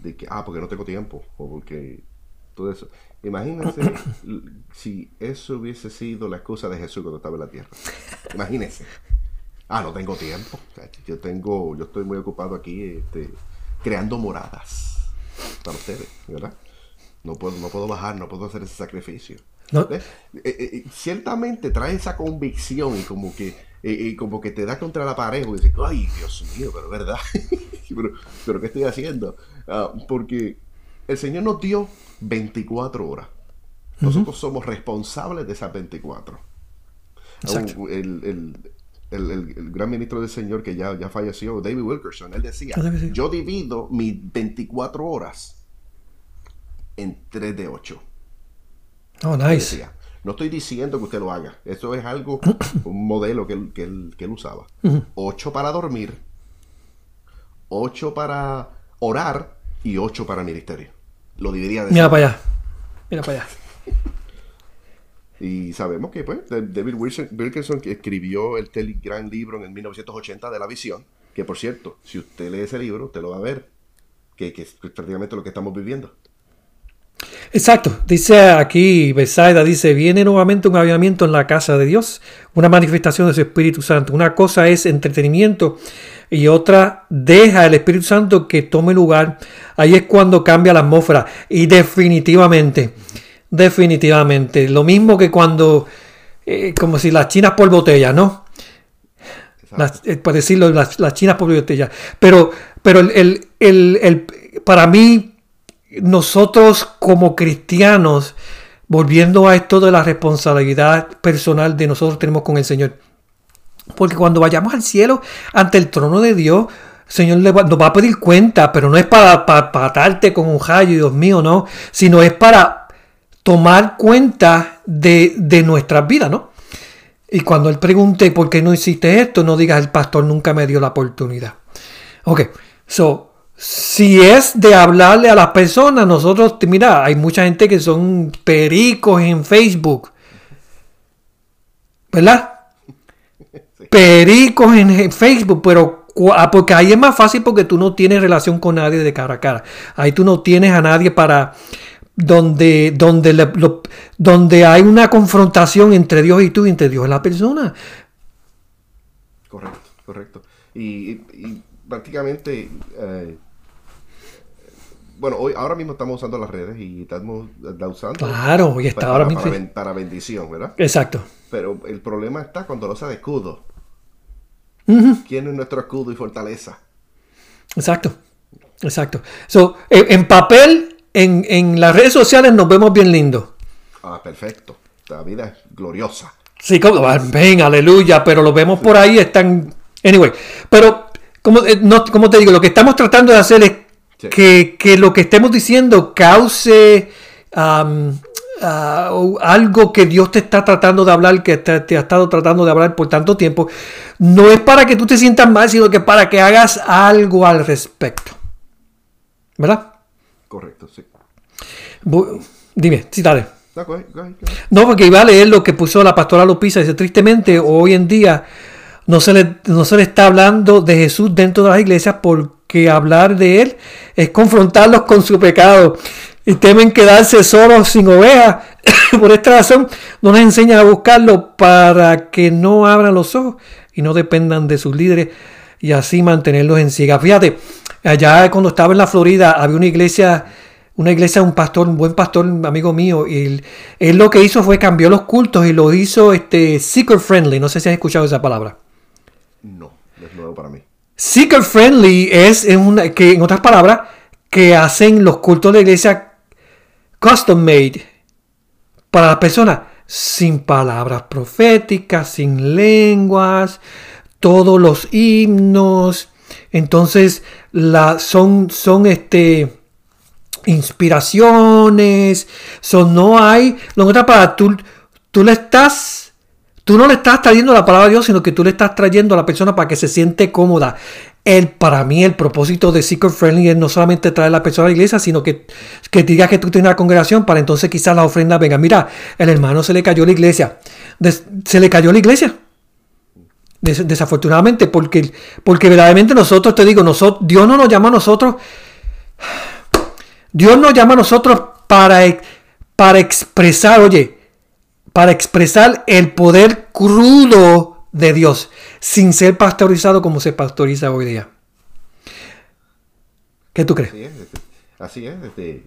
de, que, ah, porque no tengo tiempo, o porque todo eso. Imagínense si eso hubiese sido la excusa de Jesús cuando estaba en la tierra. Imagínense. Ah, no tengo tiempo. Yo tengo, yo estoy muy ocupado aquí este, creando moradas para ustedes, ¿verdad? No puedo, no puedo bajar, no puedo hacer ese sacrificio. Eh, eh, eh, ciertamente trae esa convicción y como que, como que te da contra la pared y dices, ay, Dios mío, pero verdad. pero, ¿qué estoy haciendo? Ah, porque el Señor nos dio 24 horas. Nosotros somos responsables de esas 24. Exacto. el, el, gran ministro del Señor que ya, ya falleció, David Wilkerson, él decía, yo divido mis 24 horas en 3 de 8. Oh, nice. no estoy diciendo que usted lo haga, eso es algo, un modelo que él, que él, usaba. 8 para dormir, 8 para orar y 8 para ministerio. Lo dividiría de Mira para allá, mira para allá. Y sabemos que pues, David Wilkerson escribió el gran libro en el 1980 de la visión, que por cierto, si usted lee ese libro, usted lo va a ver, que, es prácticamente lo que estamos viviendo. Exacto, dice aquí Besaida, dice, viene nuevamente un avivamiento en la casa de Dios, una manifestación de su Espíritu Santo. Una cosa es entretenimiento y otra deja el Espíritu Santo que tome lugar. Ahí es cuando cambia la atmósfera y definitivamente Definitivamente. Lo mismo que cuando, eh, como si las chinas por botella, ¿no? Las, eh, por decirlo, las, chinas por botella. Pero, pero el, el, para mí, nosotros como cristianos, volviendo a esto de la responsabilidad personal de nosotros tenemos con el Señor. Porque cuando vayamos al cielo, ante el trono de Dios, el Señor nos va a pedir cuenta, pero no es para, patarte con un rayo, Dios mío, no, sino es para tomar cuenta de, de nuestras vidas, ¿no? Y cuando Él pregunte por qué no hiciste esto, no digas el pastor nunca me dio la oportunidad. Ok, so, si es de hablarle a las personas, nosotros, mira, hay mucha gente que son pericos en Facebook. ¿Verdad? Pericos en Facebook, pero ah, porque ahí es más fácil porque tú no tienes relación con nadie de cara a cara. Ahí tú no tienes a nadie para donde, donde, donde hay una confrontación entre Dios y tú, entre Dios y la persona. Correcto, correcto. Y, prácticamente eh, bueno, hoy, ahora mismo estamos usando las redes y estamos usando. Claro, y está para, ahora mismo. Para, bendición, ¿verdad? Exacto. Pero el problema está cuando lo usa de escudo. ¿Quién es nuestro escudo y fortaleza? Exacto. Exacto. So, en, papel, en, en, las redes sociales nos vemos bien lindos. Ah, perfecto. La vida es gloriosa. Sí, como, ven, aleluya, pero lo vemos por ahí, están. Anyway, pero como, eh, no, como te digo, lo que estamos tratando de hacer es que, lo que estemos diciendo cause algo que Dios te está tratando de hablar, que te, ha estado tratando de hablar por tanto tiempo, no es para que tú te sientas mal, sino que para que hagas algo al respecto. ¿Verdad? Correcto, sí. Dime, sí, dale. No, porque iba a leer lo que puso la pastora Lupisa. Dice, tristemente, hoy en día no se, le, no se le está hablando de Jesús dentro de las iglesias porque hablar de Él es confrontarlos con su pecado y temen quedarse solos sin ovejas. Por esta razón no les enseñan a buscarlo para que no abran los ojos y no dependan de sus líderes y así mantenerlos en ciega. Fíjate, allá cuando estaba en la Florida había una iglesia, una iglesia, un pastor, un buen pastor, amigo mío, y él, lo que hizo fue cambió los cultos y lo hizo este seeker friendly. No sé si has escuchado esa palabra. No, es nuevo para mí. Seeker friendly es, en, una, que, en otras palabras, que hacen los cultos de la iglesia custom made para las personas sin palabras proféticas, sin lenguas, todos los himnos. Entonces, la, son, este, inspiraciones, no hay, lo que para tú, tú le estás Tú no le estás trayendo la palabra de Dios, sino que tú le estás trayendo a la persona para que se siente cómoda. El, para mí el propósito de Seeker Friendly es no solamente traer a la persona a la iglesia, sino que, que diga que tú tienes una congregación para entonces quizás la ofrenda venga. Mira, el hermano se le cayó la iglesia. se le cayó la iglesia. desafortunadamente, porque, porque verdaderamente nosotros, te digo, nosotros, Dios no nos llama a nosotros. Dios nos llama a nosotros para, para expresar, oye, para expresar el poder crudo de Dios, sin ser pastorizado como se pastoriza hoy día. ¿Qué tú crees? Así es, desde,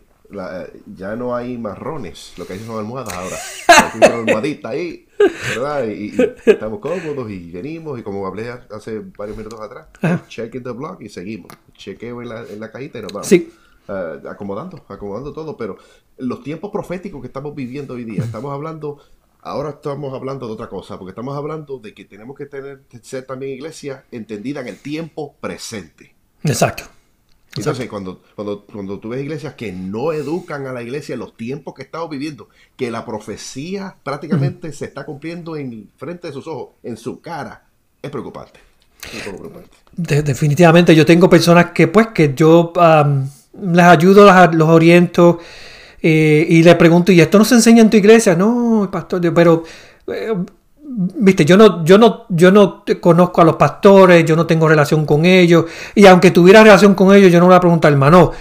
ya no hay marrones, lo que hay son almohadas ahora. Hay una almohadita ahí, ¿verdad? Y, estamos cómodos y venimos, y como hablé hace varios minutos atrás, check in the blog y seguimos. Chequeo en la, en la cajita y nos vamos. Sí. Eh, acomodando, acomodando todo, pero los tiempos proféticos que estamos viviendo hoy día, estamos hablando Ahora estamos hablando de otra cosa, porque estamos hablando de que tenemos que tener, ser también iglesia entendida en el tiempo presente. Exacto. Entonces, cuando, cuando, cuando tú ves iglesias que no educan a la iglesia en los tiempos que estamos viviendo, que la profecía prácticamente se está cumpliendo en frente de sus ojos, en su cara, es preocupante. definitivamente, yo tengo personas que, pues, que yo les ayudo, los oriento eh, y le pregunto, ¿y esto no se enseña en tu iglesia? No, pastor, pero, eh, viste, yo no, yo, no, yo no conozco a los pastores, yo no tengo relación con ellos, y aunque tuviera relación con ellos, yo no le voy a preguntar, hermano,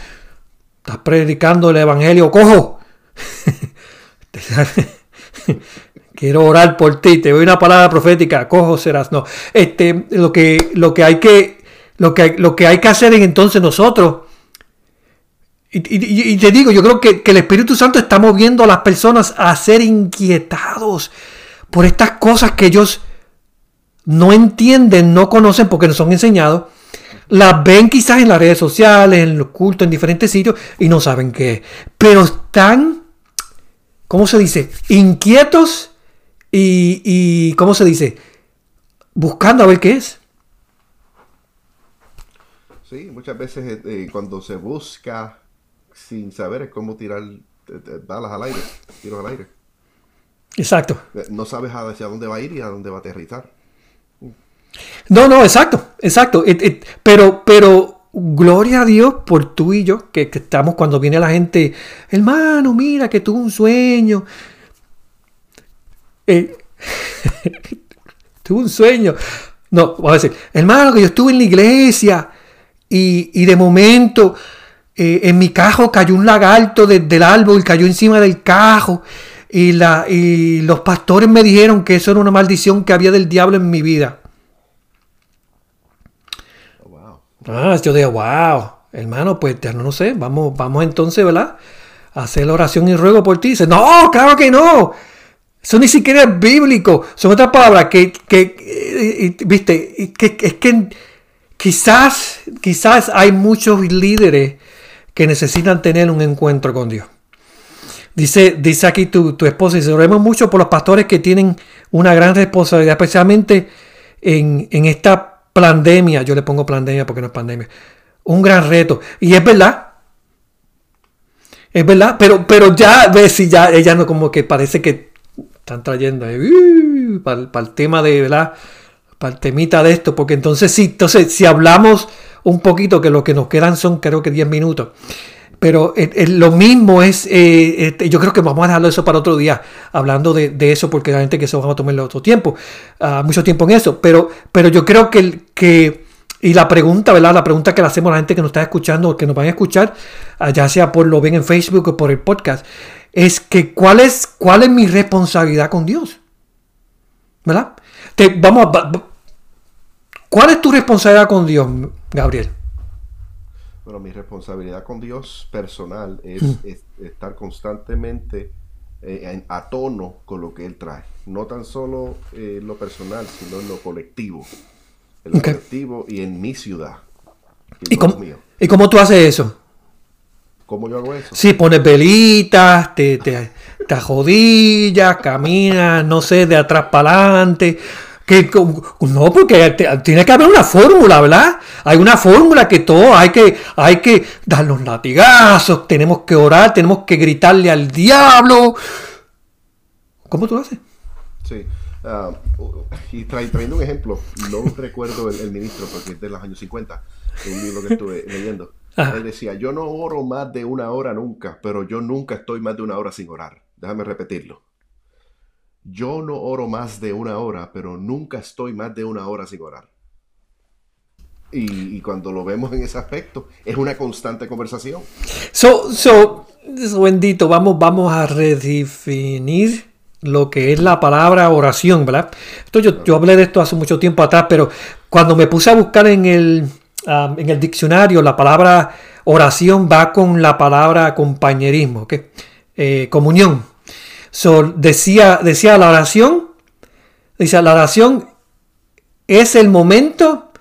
estás predicando el evangelio, cojo. Quiero orar por ti, te doy una palabra profética, cojo serás. No, este, lo que, lo que hay que, lo que, lo que hay que hacer es entonces nosotros y, te digo, yo creo que, el Espíritu Santo está moviendo a las personas a ser inquietados por estas cosas que ellos no entienden, no conocen porque no son enseñados. las ven quizás en las redes sociales, en los cultos, en diferentes sitios y no saben qué es. Pero están, ¿cómo se dice? Inquietos y, y ¿cómo se dice? Buscando a ver qué es. Sí, muchas veces eh, eh, cuando se busca sin saber cómo tirar balas al aire, tiros al aire. Exacto. Eh, no sabes hacia dónde va a ir y a dónde va a aterrizar. No, no, exacto, exacto. pero, pero, gloria a Dios por tú y yo, que, estamos cuando viene la gente, hermano, mira que tuve un sueño. Eh, tuve un sueño. No, voy a decir, hermano, que yo estuve en la iglesia y, de momento eh, en mi cajo cayó un lagarto desde el árbol, cayó encima del cajo. Y, la, y los pastores me dijeron que eso era una maldición que había del diablo en mi vida. Ah, yo digo, wow, hermano, pues ya no sé, vamos, vamos entonces, ¿verdad? A hacer la oración y ruego por ti. Dice, no, claro que no. Eso ni siquiera es bíblico. Son otras palabras que, que eh, viste, que, es que quizás, quizás hay muchos líderes que necesitan tener un encuentro con Dios. Dice, dice aquí tu, tu esposa, dice, oremos mucho por los pastores que tienen una gran responsabilidad, especialmente en, en esta pandemia, yo le pongo pandemia porque no es pandemia, un gran reto. Y es verdad, es verdad, pero, pero ya ves si ya ella no como que parece que están trayendo uh, para, el tema de, ¿verdad? Para temita de esto, porque entonces sí, entonces si hablamos un poquito, que lo que nos quedan son creo que 10 minutos. Pero eh, eh, lo mismo es, eh, este, yo creo que vamos a dejarlo eso para otro día, hablando de, eso, porque la gente que se va a tomar otro tiempo, uh, mucho tiempo en eso. Pero, pero yo creo que, que, y la pregunta, ¿verdad? La pregunta que le hacemos a la gente que nos está escuchando que nos van a escuchar, uh, ya sea por lo ven en Facebook o por el podcast, es que ¿cuál es, cuál es mi responsabilidad con Dios? ¿Verdad? Te, vamos a, ¿Cuál es tu responsabilidad con Dios, Gabriel? Bueno, mi responsabilidad con Dios personal es, mm. estar constantemente eh, a tono con lo que Él trae. No tan solo en eh, lo personal, sino en lo colectivo. En lo colectivo y en mi ciudad. ¿Y cómo, ¿Y cómo tú haces eso? ¿Cómo yo hago eso? Sí, pones velitas, te, te, te jodillas, caminas, no sé, de atrás para adelante, que, no, porque tiene que haber una fórmula, ¿verdad? Hay una fórmula que todo hay que, hay que dar los latigazos, tenemos que orar, tenemos que gritarle al diablo. ¿Cómo tú lo haces? Sí. Ah, y trayendo un ejemplo, no recuerdo el, ministro porque es de los años 50, un libro que estuve leyendo. Él decía, yo no oro más de una hora nunca, pero yo nunca estoy más de una hora sin orar. Déjame repetirlo. Yo no oro más de una hora, pero nunca estoy más de una hora sin orar. Y, cuando lo vemos en ese aspecto, es una constante conversación. So, so, bendito, vamos, vamos a redefinir lo que es la palabra oración, ¿verdad? Esto yo, yo, hablé de esto hace mucho tiempo atrás, pero cuando me puse a buscar en el, um, en el diccionario, la palabra oración va con la palabra compañerismo, ¿ok? Eh, comunión decía, decía la oración, dice, la oración es el momento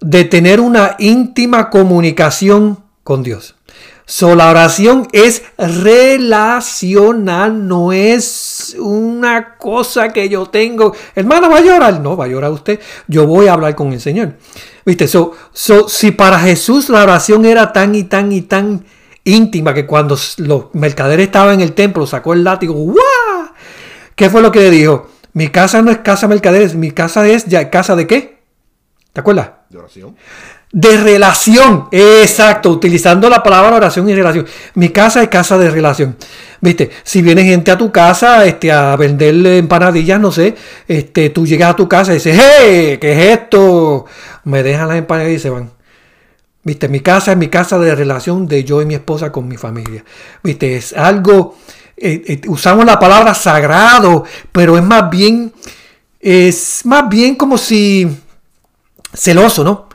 de tener una íntima comunicación con Dios. So, la oración es relacional, no es una cosa que yo tengo. Hermano, ¿va a llorar? No, va a llorar usted. Yo voy a hablar con el Señor. ¿Viste? So, so, si para Jesús la oración era tan y tan y tan íntima que cuando los mercaderes estaban en el templo sacó el látigo. ¡Wow! ¿Qué fue lo que le dijo? Mi casa no es casa mercaderes, mi casa es ya casa de qué? ¿Te acuerdas? De oración. De relación, exacto, utilizando la palabra oración y relación. Mi casa es casa de relación. Viste, si viene gente a tu casa este, a venderle empanadillas, no sé, este, tú llegas a tu casa y dices, ¡Hey! ¿Qué es esto? Me dejan las empanadillas y se van. Viste, mi casa es mi casa de relación de yo y mi esposa con mi familia. Viste, es algo, eh, eh, usamos la palabra sagrado, pero es más bien, es más bien como si celoso, ¿no?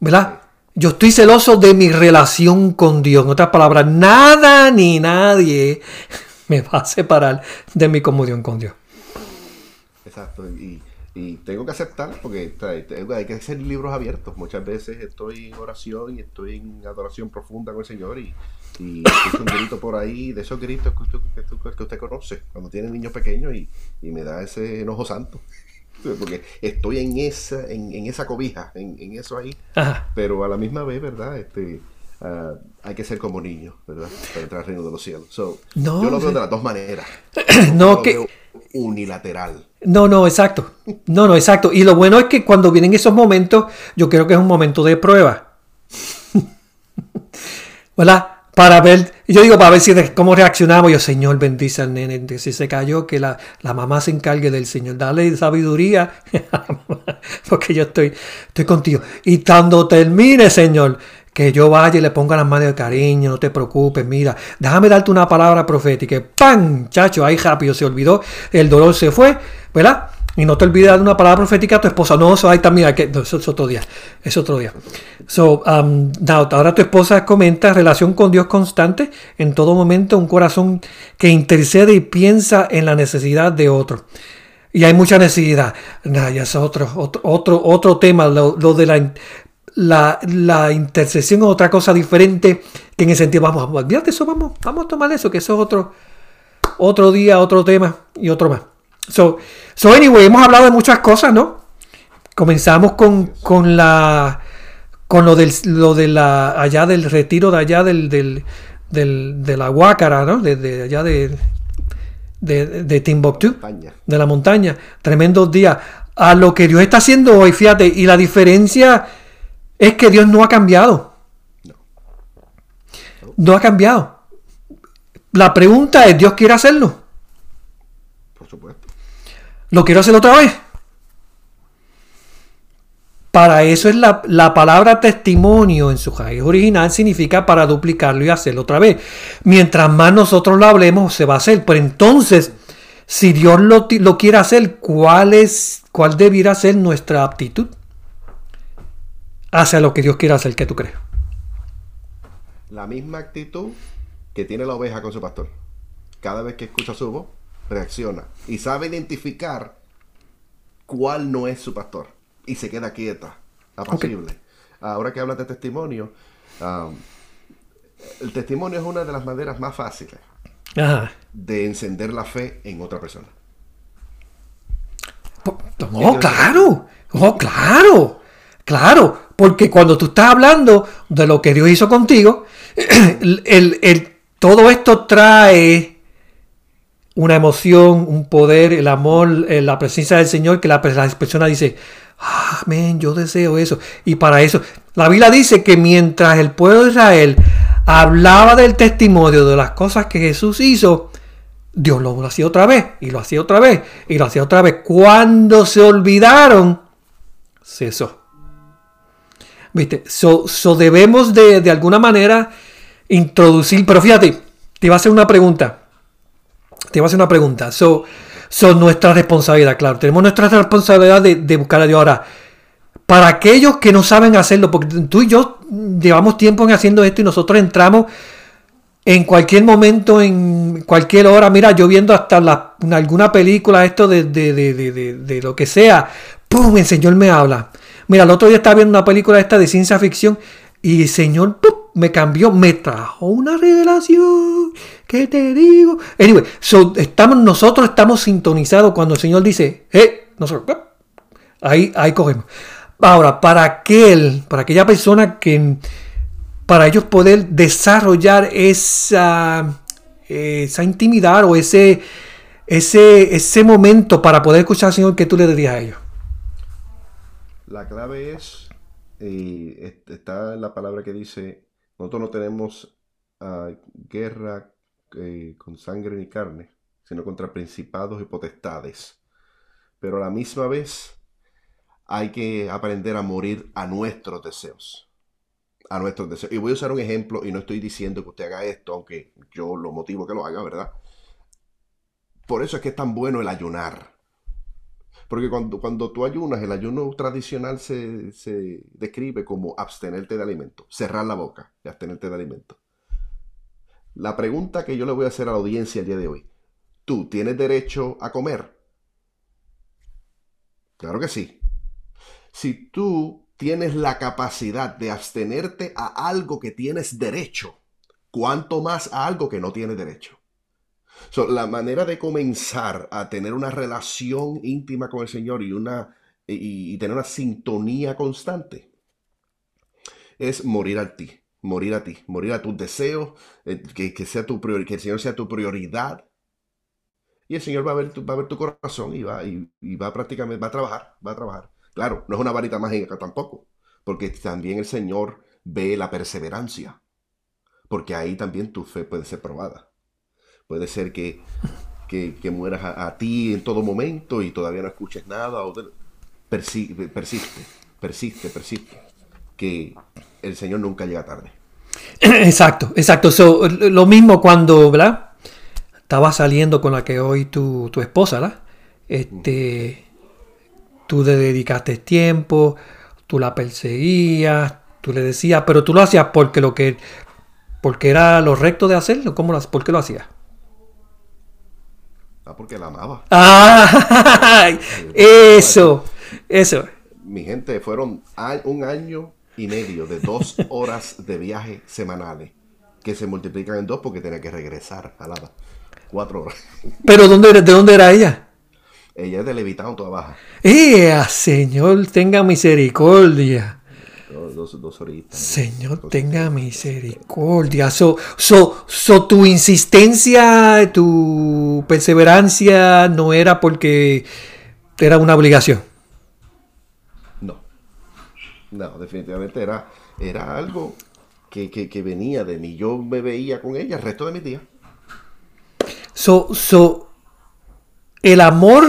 ¿Verdad? Yo estoy celoso de mi relación con Dios. En otras palabras, nada ni nadie me va a separar de mi comunión con Dios. Exacto. Y Y tengo que aceptar, porque hay que hacer libros abiertos. Muchas veces estoy en oración y estoy en adoración profunda con el Señor y, y escucho un grito por ahí, de esos gritos que usted, conoce cuando tiene niños pequeños y, y me da ese enojo santo porque estoy en esa, en, en esa cobija, en, en eso ahí, pero a la misma vez, ¿verdad? Este, uh, hay que ser como niños, ¿verdad? Para entrar al reino de los cielos. So, no, yo lo veo de las dos maneras. no, que... unilateral. No, no, exacto. No, no, exacto. Y lo bueno es que cuando vienen esos momentos, yo creo que es un momento de prueba. ¿Verdad? para ver, yo digo, para ver si cómo reaccionamos. Yo, Señor, bendice al nene. Si se cayó, que la, mamá se encargue del Señor. Dale sabiduría, porque yo estoy, estoy contigo. Y cuando termine, Señor, que yo vaya y le ponga las manos de cariño, no te preocupes, mira, déjame darte una palabra profética. ¡Pam! Chacho, ahí rápido se olvidó, el dolor se fue, ¿verdad? Y no te olvides de una palabra profética a tu esposa. No, eso ahí también, que, eso es otro día. Es otro día. So, um, ahora tu esposa comenta relación con Dios constante, en todo momento un corazón que intercede y piensa en la necesidad de otro. Y hay mucha necesidad. Nah, ya es otro, otro, otro, tema, lo, de la, la, la, intercesión es otra cosa diferente que en el sentido, vamos, olvídate eso, vamos, vamos a tomar eso, que eso es otro, otro día, otro tema y otro más. So, so anyway, hemos hablado de muchas cosas, ¿no? Comenzamos con, con la con lo del lo de la allá del retiro de allá del, del, del de la Huácara, ¿no? De, allá de, de, de Timbuktu, de la montaña. Tremendos días. A lo que Dios está haciendo hoy, fíjate, y la diferencia es que Dios no ha cambiado. No ha cambiado. La pregunta es, ¿Dios quiere hacerlo? ¿Lo quiero hacer otra vez? Para eso es la, palabra testimonio en su raíz original, significa para duplicarlo y hacerlo otra vez. Mientras más nosotros lo hablemos, se va a hacer. Pero entonces, si Dios lo, lo quiere hacer, ¿cuál, es, ¿cuál debiera ser nuestra aptitud hacia lo que Dios quiere hacer? ¿Qué tú crees? La misma actitud que tiene la oveja con su pastor. Cada vez que escucha su voz, reacciona y sabe identificar cuál no es su pastor y se queda quieta, apacible. Ahora que hablas de testimonio, um, el testimonio es una de las maneras más fáciles de encender la fe en otra persona. Oh, claro, oh, claro, claro, porque cuando tú estás hablando de lo que Dios hizo contigo, el, todo esto trae una emoción, un poder, el amor, eh, la presencia del Señor, que la, persona dice, amén, yo deseo eso. Y para eso, la Biblia dice que mientras el pueblo de Israel hablaba del testimonio de las cosas que Jesús hizo, Dios lo hacía otra vez, y lo hacía otra vez, y lo hacía otra vez. Cuando se olvidaron, cesó. ¿Viste? So, debemos de, de alguna manera introducir, pero fíjate, te iba a hacer una pregunta te voy a hacer una pregunta. Son nuestra responsabilidad, claro. Tenemos nuestra responsabilidad de, buscar a Dios. Ahora, para aquellos que no saben hacerlo, porque tú y yo llevamos tiempo en haciendo esto y nosotros entramos en cualquier momento, en cualquier hora, mira, yo viendo hasta alguna película, esto de, de, lo que sea, ¡pum! El Señor me habla. Mira, el otro día estaba viendo una película esta de ciencia ficción y el Señor me cambió, me trajo una revelación. ¿Qué te digo? Anyway, estamos, nosotros estamos sintonizados cuando el Señor dice, eh, nosotros, ahí, ahí cogemos. Ahora, para aquel, para aquella persona que, para ellos poder desarrollar esa, esa intimidad o ese, ese, ese momento para poder escuchar al Señor, ¿qué tú le dirías a ellos? La clave es, y está la palabra que dice, nosotros no tenemos ah, guerra eh, con sangre ni carne, sino contra principados y potestades. Pero a la misma vez hay que aprender a morir a nuestros deseos. A nuestros deseos. Y voy a usar un ejemplo y no estoy diciendo que usted haga esto, aunque yo lo motivo que lo haga, ¿verdad? Por eso es que es tan bueno el ayunar. Porque cuando, cuando tú ayunas, el ayuno tradicional se, se describe como abstenerte de alimento, cerrar la boca y abstenerte de alimento. La pregunta que yo le voy a hacer a la audiencia el día de hoy, ¿tú tienes derecho a comer? Claro que sí. Si tú tienes la capacidad de abstenerte a algo que tienes derecho, cuanto más a algo que no tienes derecho. La manera de comenzar a tener una relación íntima con el Señor y, una, y, tener una sintonía constante es morir a ti, morir a ti, morir a tus deseos, eh, que, sea tu que el Señor sea tu prioridad. Y el Señor va a ver tu, va a ver tu corazón y va, y va prácticamente, va a trabajar, va a trabajar. Claro, no es una varita mágica tampoco, porque también el Señor ve la perseverancia, porque ahí también tu fe puede ser probada. Puede ser que, que, mueras a, ti en todo momento y todavía no escuches nada, o persiste, persiste, persiste, que el Señor nunca llega tarde. Exacto, exacto. lo mismo cuando, ¿verdad? Estaba saliendo con la que hoy tu, tu esposa, ¿verdad? Este, tú le dedicaste tiempo, tú la perseguías, tú le decías, pero tú lo hacías porque lo que porque era lo recto de hacerlo, ¿cómo lo, ¿por qué lo hacías? Ah, porque la amaba. Ah, eso, eso. Mi gente, fueron un año y medio de dos horas de viaje semanales que se multiplican en dos porque tenía que regresar a la cuatro horas. ¿Pero dónde, de dónde era ella? Ella es de Levitown, toda baja. ¡Ea, Señor, tenga misericordia! Dos, dos, horitas. Señor, tenga misericordia. So, so, so, tu insistencia, tu perseverancia no era porque era una obligación. No. No, definitivamente era, era algo que, que, venía de mí. Yo me veía con ella el resto de mis días. So, so, el amor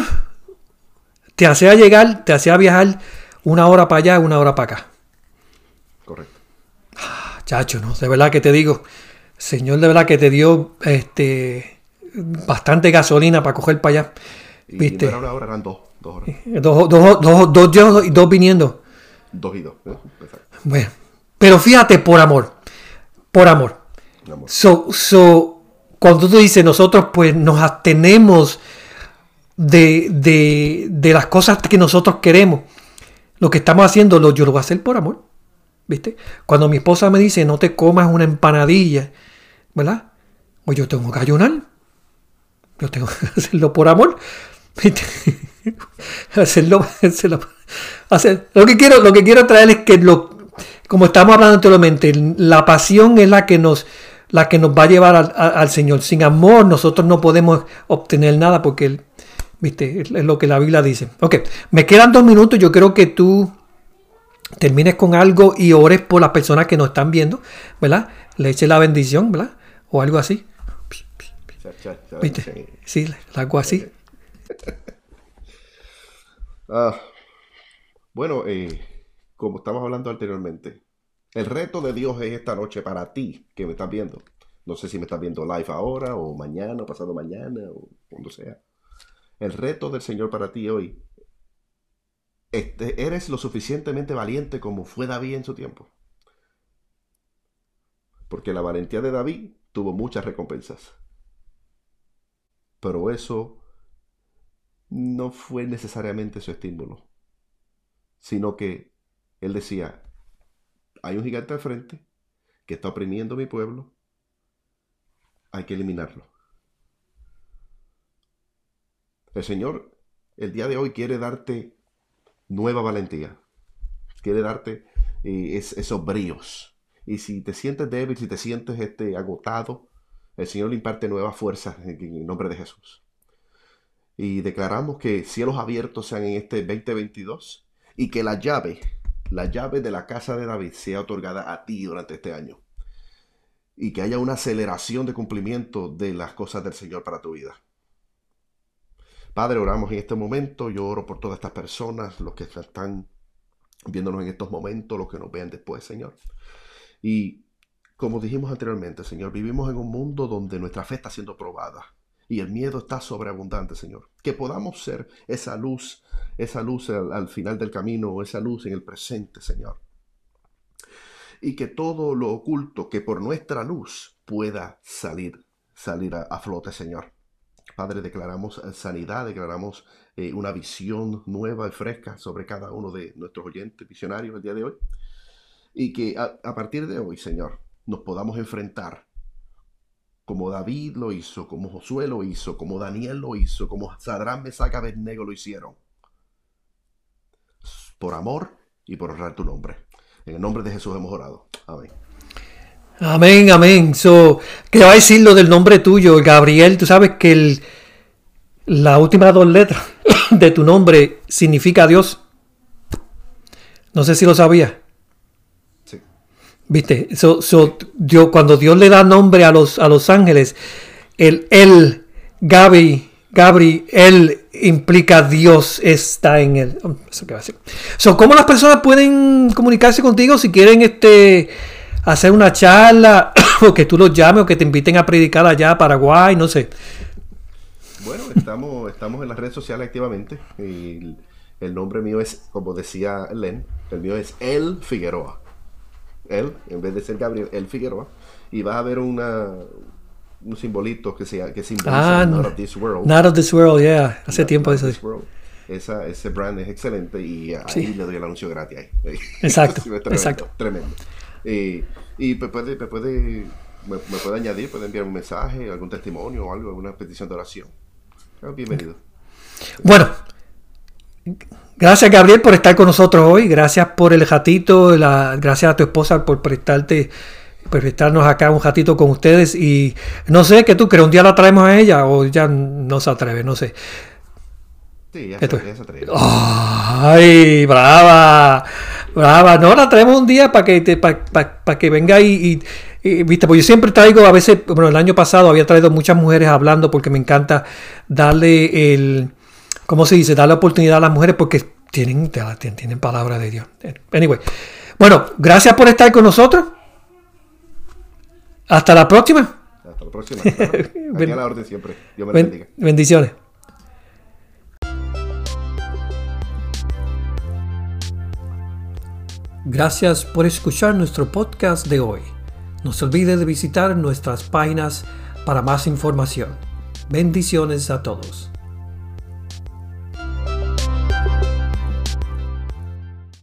te hacía llegar, te hacía viajar una hora para allá, una hora para acá. Chacho, ¿no? De verdad que te digo, Señor, de verdad que te dio este bastante gasolina para coger para allá. ¿Viste? No era una hora, eran dos, dos horas. Dos, dos, dos, dos, dos viniendo. Dos y dos. ¿eh? Bueno, pero fíjate, por amor. Por amor. amor. So, so, cuando tú dices, nosotros pues nos abstenemos de, de, las cosas que nosotros queremos. Lo que estamos haciendo, lo, yo lo voy a hacer por amor. ¿Viste? Cuando mi esposa me dice, no te comas una empanadilla, ¿verdad? Pues yo tengo que ayunar. Yo tengo que hacerlo por amor. Hacerlo, hacerlo, hacer. Lo que quiero, lo que quiero traer es que lo, como estamos hablando anteriormente, la pasión es la que nos, la que nos va a llevar al, Señor. Sin amor nosotros no podemos obtener nada porque ¿Viste? Es lo que la Biblia dice. Ok, me quedan dos minutos. Yo creo que tú termines con algo y ores por las personas que nos están viendo, ¿verdad? Le eche la bendición, ¿verdad? O algo así. ¿Viste? Sí, algo así. Ah, bueno, eh, como estamos hablando anteriormente, el reto de Dios es esta noche para ti que me estás viendo. No sé si me estás viendo live ahora o mañana o pasado mañana o cuando sea. El reto del Señor para ti hoy. Este, eres lo suficientemente valiente como fue David en su tiempo. Porque la valentía de David tuvo muchas recompensas. Pero eso no fue necesariamente su estímulo. Sino que él decía, hay un gigante al frente que está oprimiendo mi pueblo. Hay que eliminarlo. El Señor el día de hoy quiere darte nueva valentía. Quiere darte eh, esos bríos. Y si te sientes débil, si te sientes este, agotado, el Señor le imparte nuevas fuerzas en, el nombre de Jesús. Y declaramos que cielos abiertos sean en este 2022 y que la llave, la llave de la casa de David sea otorgada a ti durante este año. Y que haya una aceleración de cumplimiento de las cosas del Señor para tu vida. Padre, oramos en este momento. Yo oro por todas estas personas, los que están viéndonos en estos momentos, los que nos vean después, Señor. Y como dijimos anteriormente, Señor, vivimos en un mundo donde nuestra fe está siendo probada y el miedo está sobreabundante, Señor. Que podamos ser esa luz, esa luz al, final del camino, esa luz en el presente, Señor. Y que todo lo oculto que por nuestra luz pueda salir, salir a flote, Señor. Padre, declaramos sanidad, declaramos una visión nueva y fresca sobre cada uno de nuestros oyentes visionarios el día de hoy. Y que a, partir de hoy, Señor, nos podamos enfrentar como David lo hizo, como Josué lo hizo, como Daniel lo hizo, como Sadrán, Mesaca, Abednego lo hicieron. Por amor y por honrar tu nombre. En el nombre de Jesús hemos orado. Amén. Amén, amén. So, ¿Qué va a decir lo del nombre tuyo, Gabriel? Tú sabes que el, la última dos letras de tu nombre significa Dios. No sé si lo sabía. Sí. Viste, so, Dios, cuando Dios le da nombre a los, a los ángeles, el él, Gabi, Gabri, él implica Dios está en él. Eso va a decir. So, ¿Cómo las personas pueden comunicarse contigo si quieren este hacer una charla o que tú los llames o que te inviten a predicar allá a Paraguay, no sé. Bueno, estamos, estamos en las redes sociales activamente. Y el nombre mío es, como decía Len, el mío es El Figueroa. Él, en vez de ser Gabriel, El Figueroa. Y vas a ver una, un simbolito que, sea, que simboliza ah, Not of This World. Not of This World, yeah. Hace tiempo eso. Esa, ese brand es excelente y ahí le doy el anuncio gratis. Ahí. Exacto. exacto. Tremendo. Y, y puede, puede, me, puede añadir, puede enviar un mensaje, algún testimonio o algo, alguna petición de oración. Bienvenido. Bueno, gracias Gabriel por estar con nosotros hoy. Gracias por el jatito. La, gracias a tu esposa por prestarte prestarnos acá un ratito con ustedes y no sé qué tú crees, un día la traemos a ella o ya no se atreve, no sé. Sí, ya, se atreve. ¡Ay, brava! Brava, no, la traemos un día para que, para, que venga y, viste, pues yo siempre traigo, a veces, bueno, el año pasado había traído muchas mujeres hablando porque me encanta darle el, ¿cómo se dice? Darle oportunidad a las mujeres porque tienen, tienen palabra de Dios. Anyway, bueno, gracias por estar con nosotros. Hasta la próxima. Hasta la próxima. Aquí a la orden siempre. Dios me bendiga. Bendiciones. Gracias por escuchar nuestro podcast de hoy. No se olvide de visitar nuestras páginas para más información. Bendiciones a todos.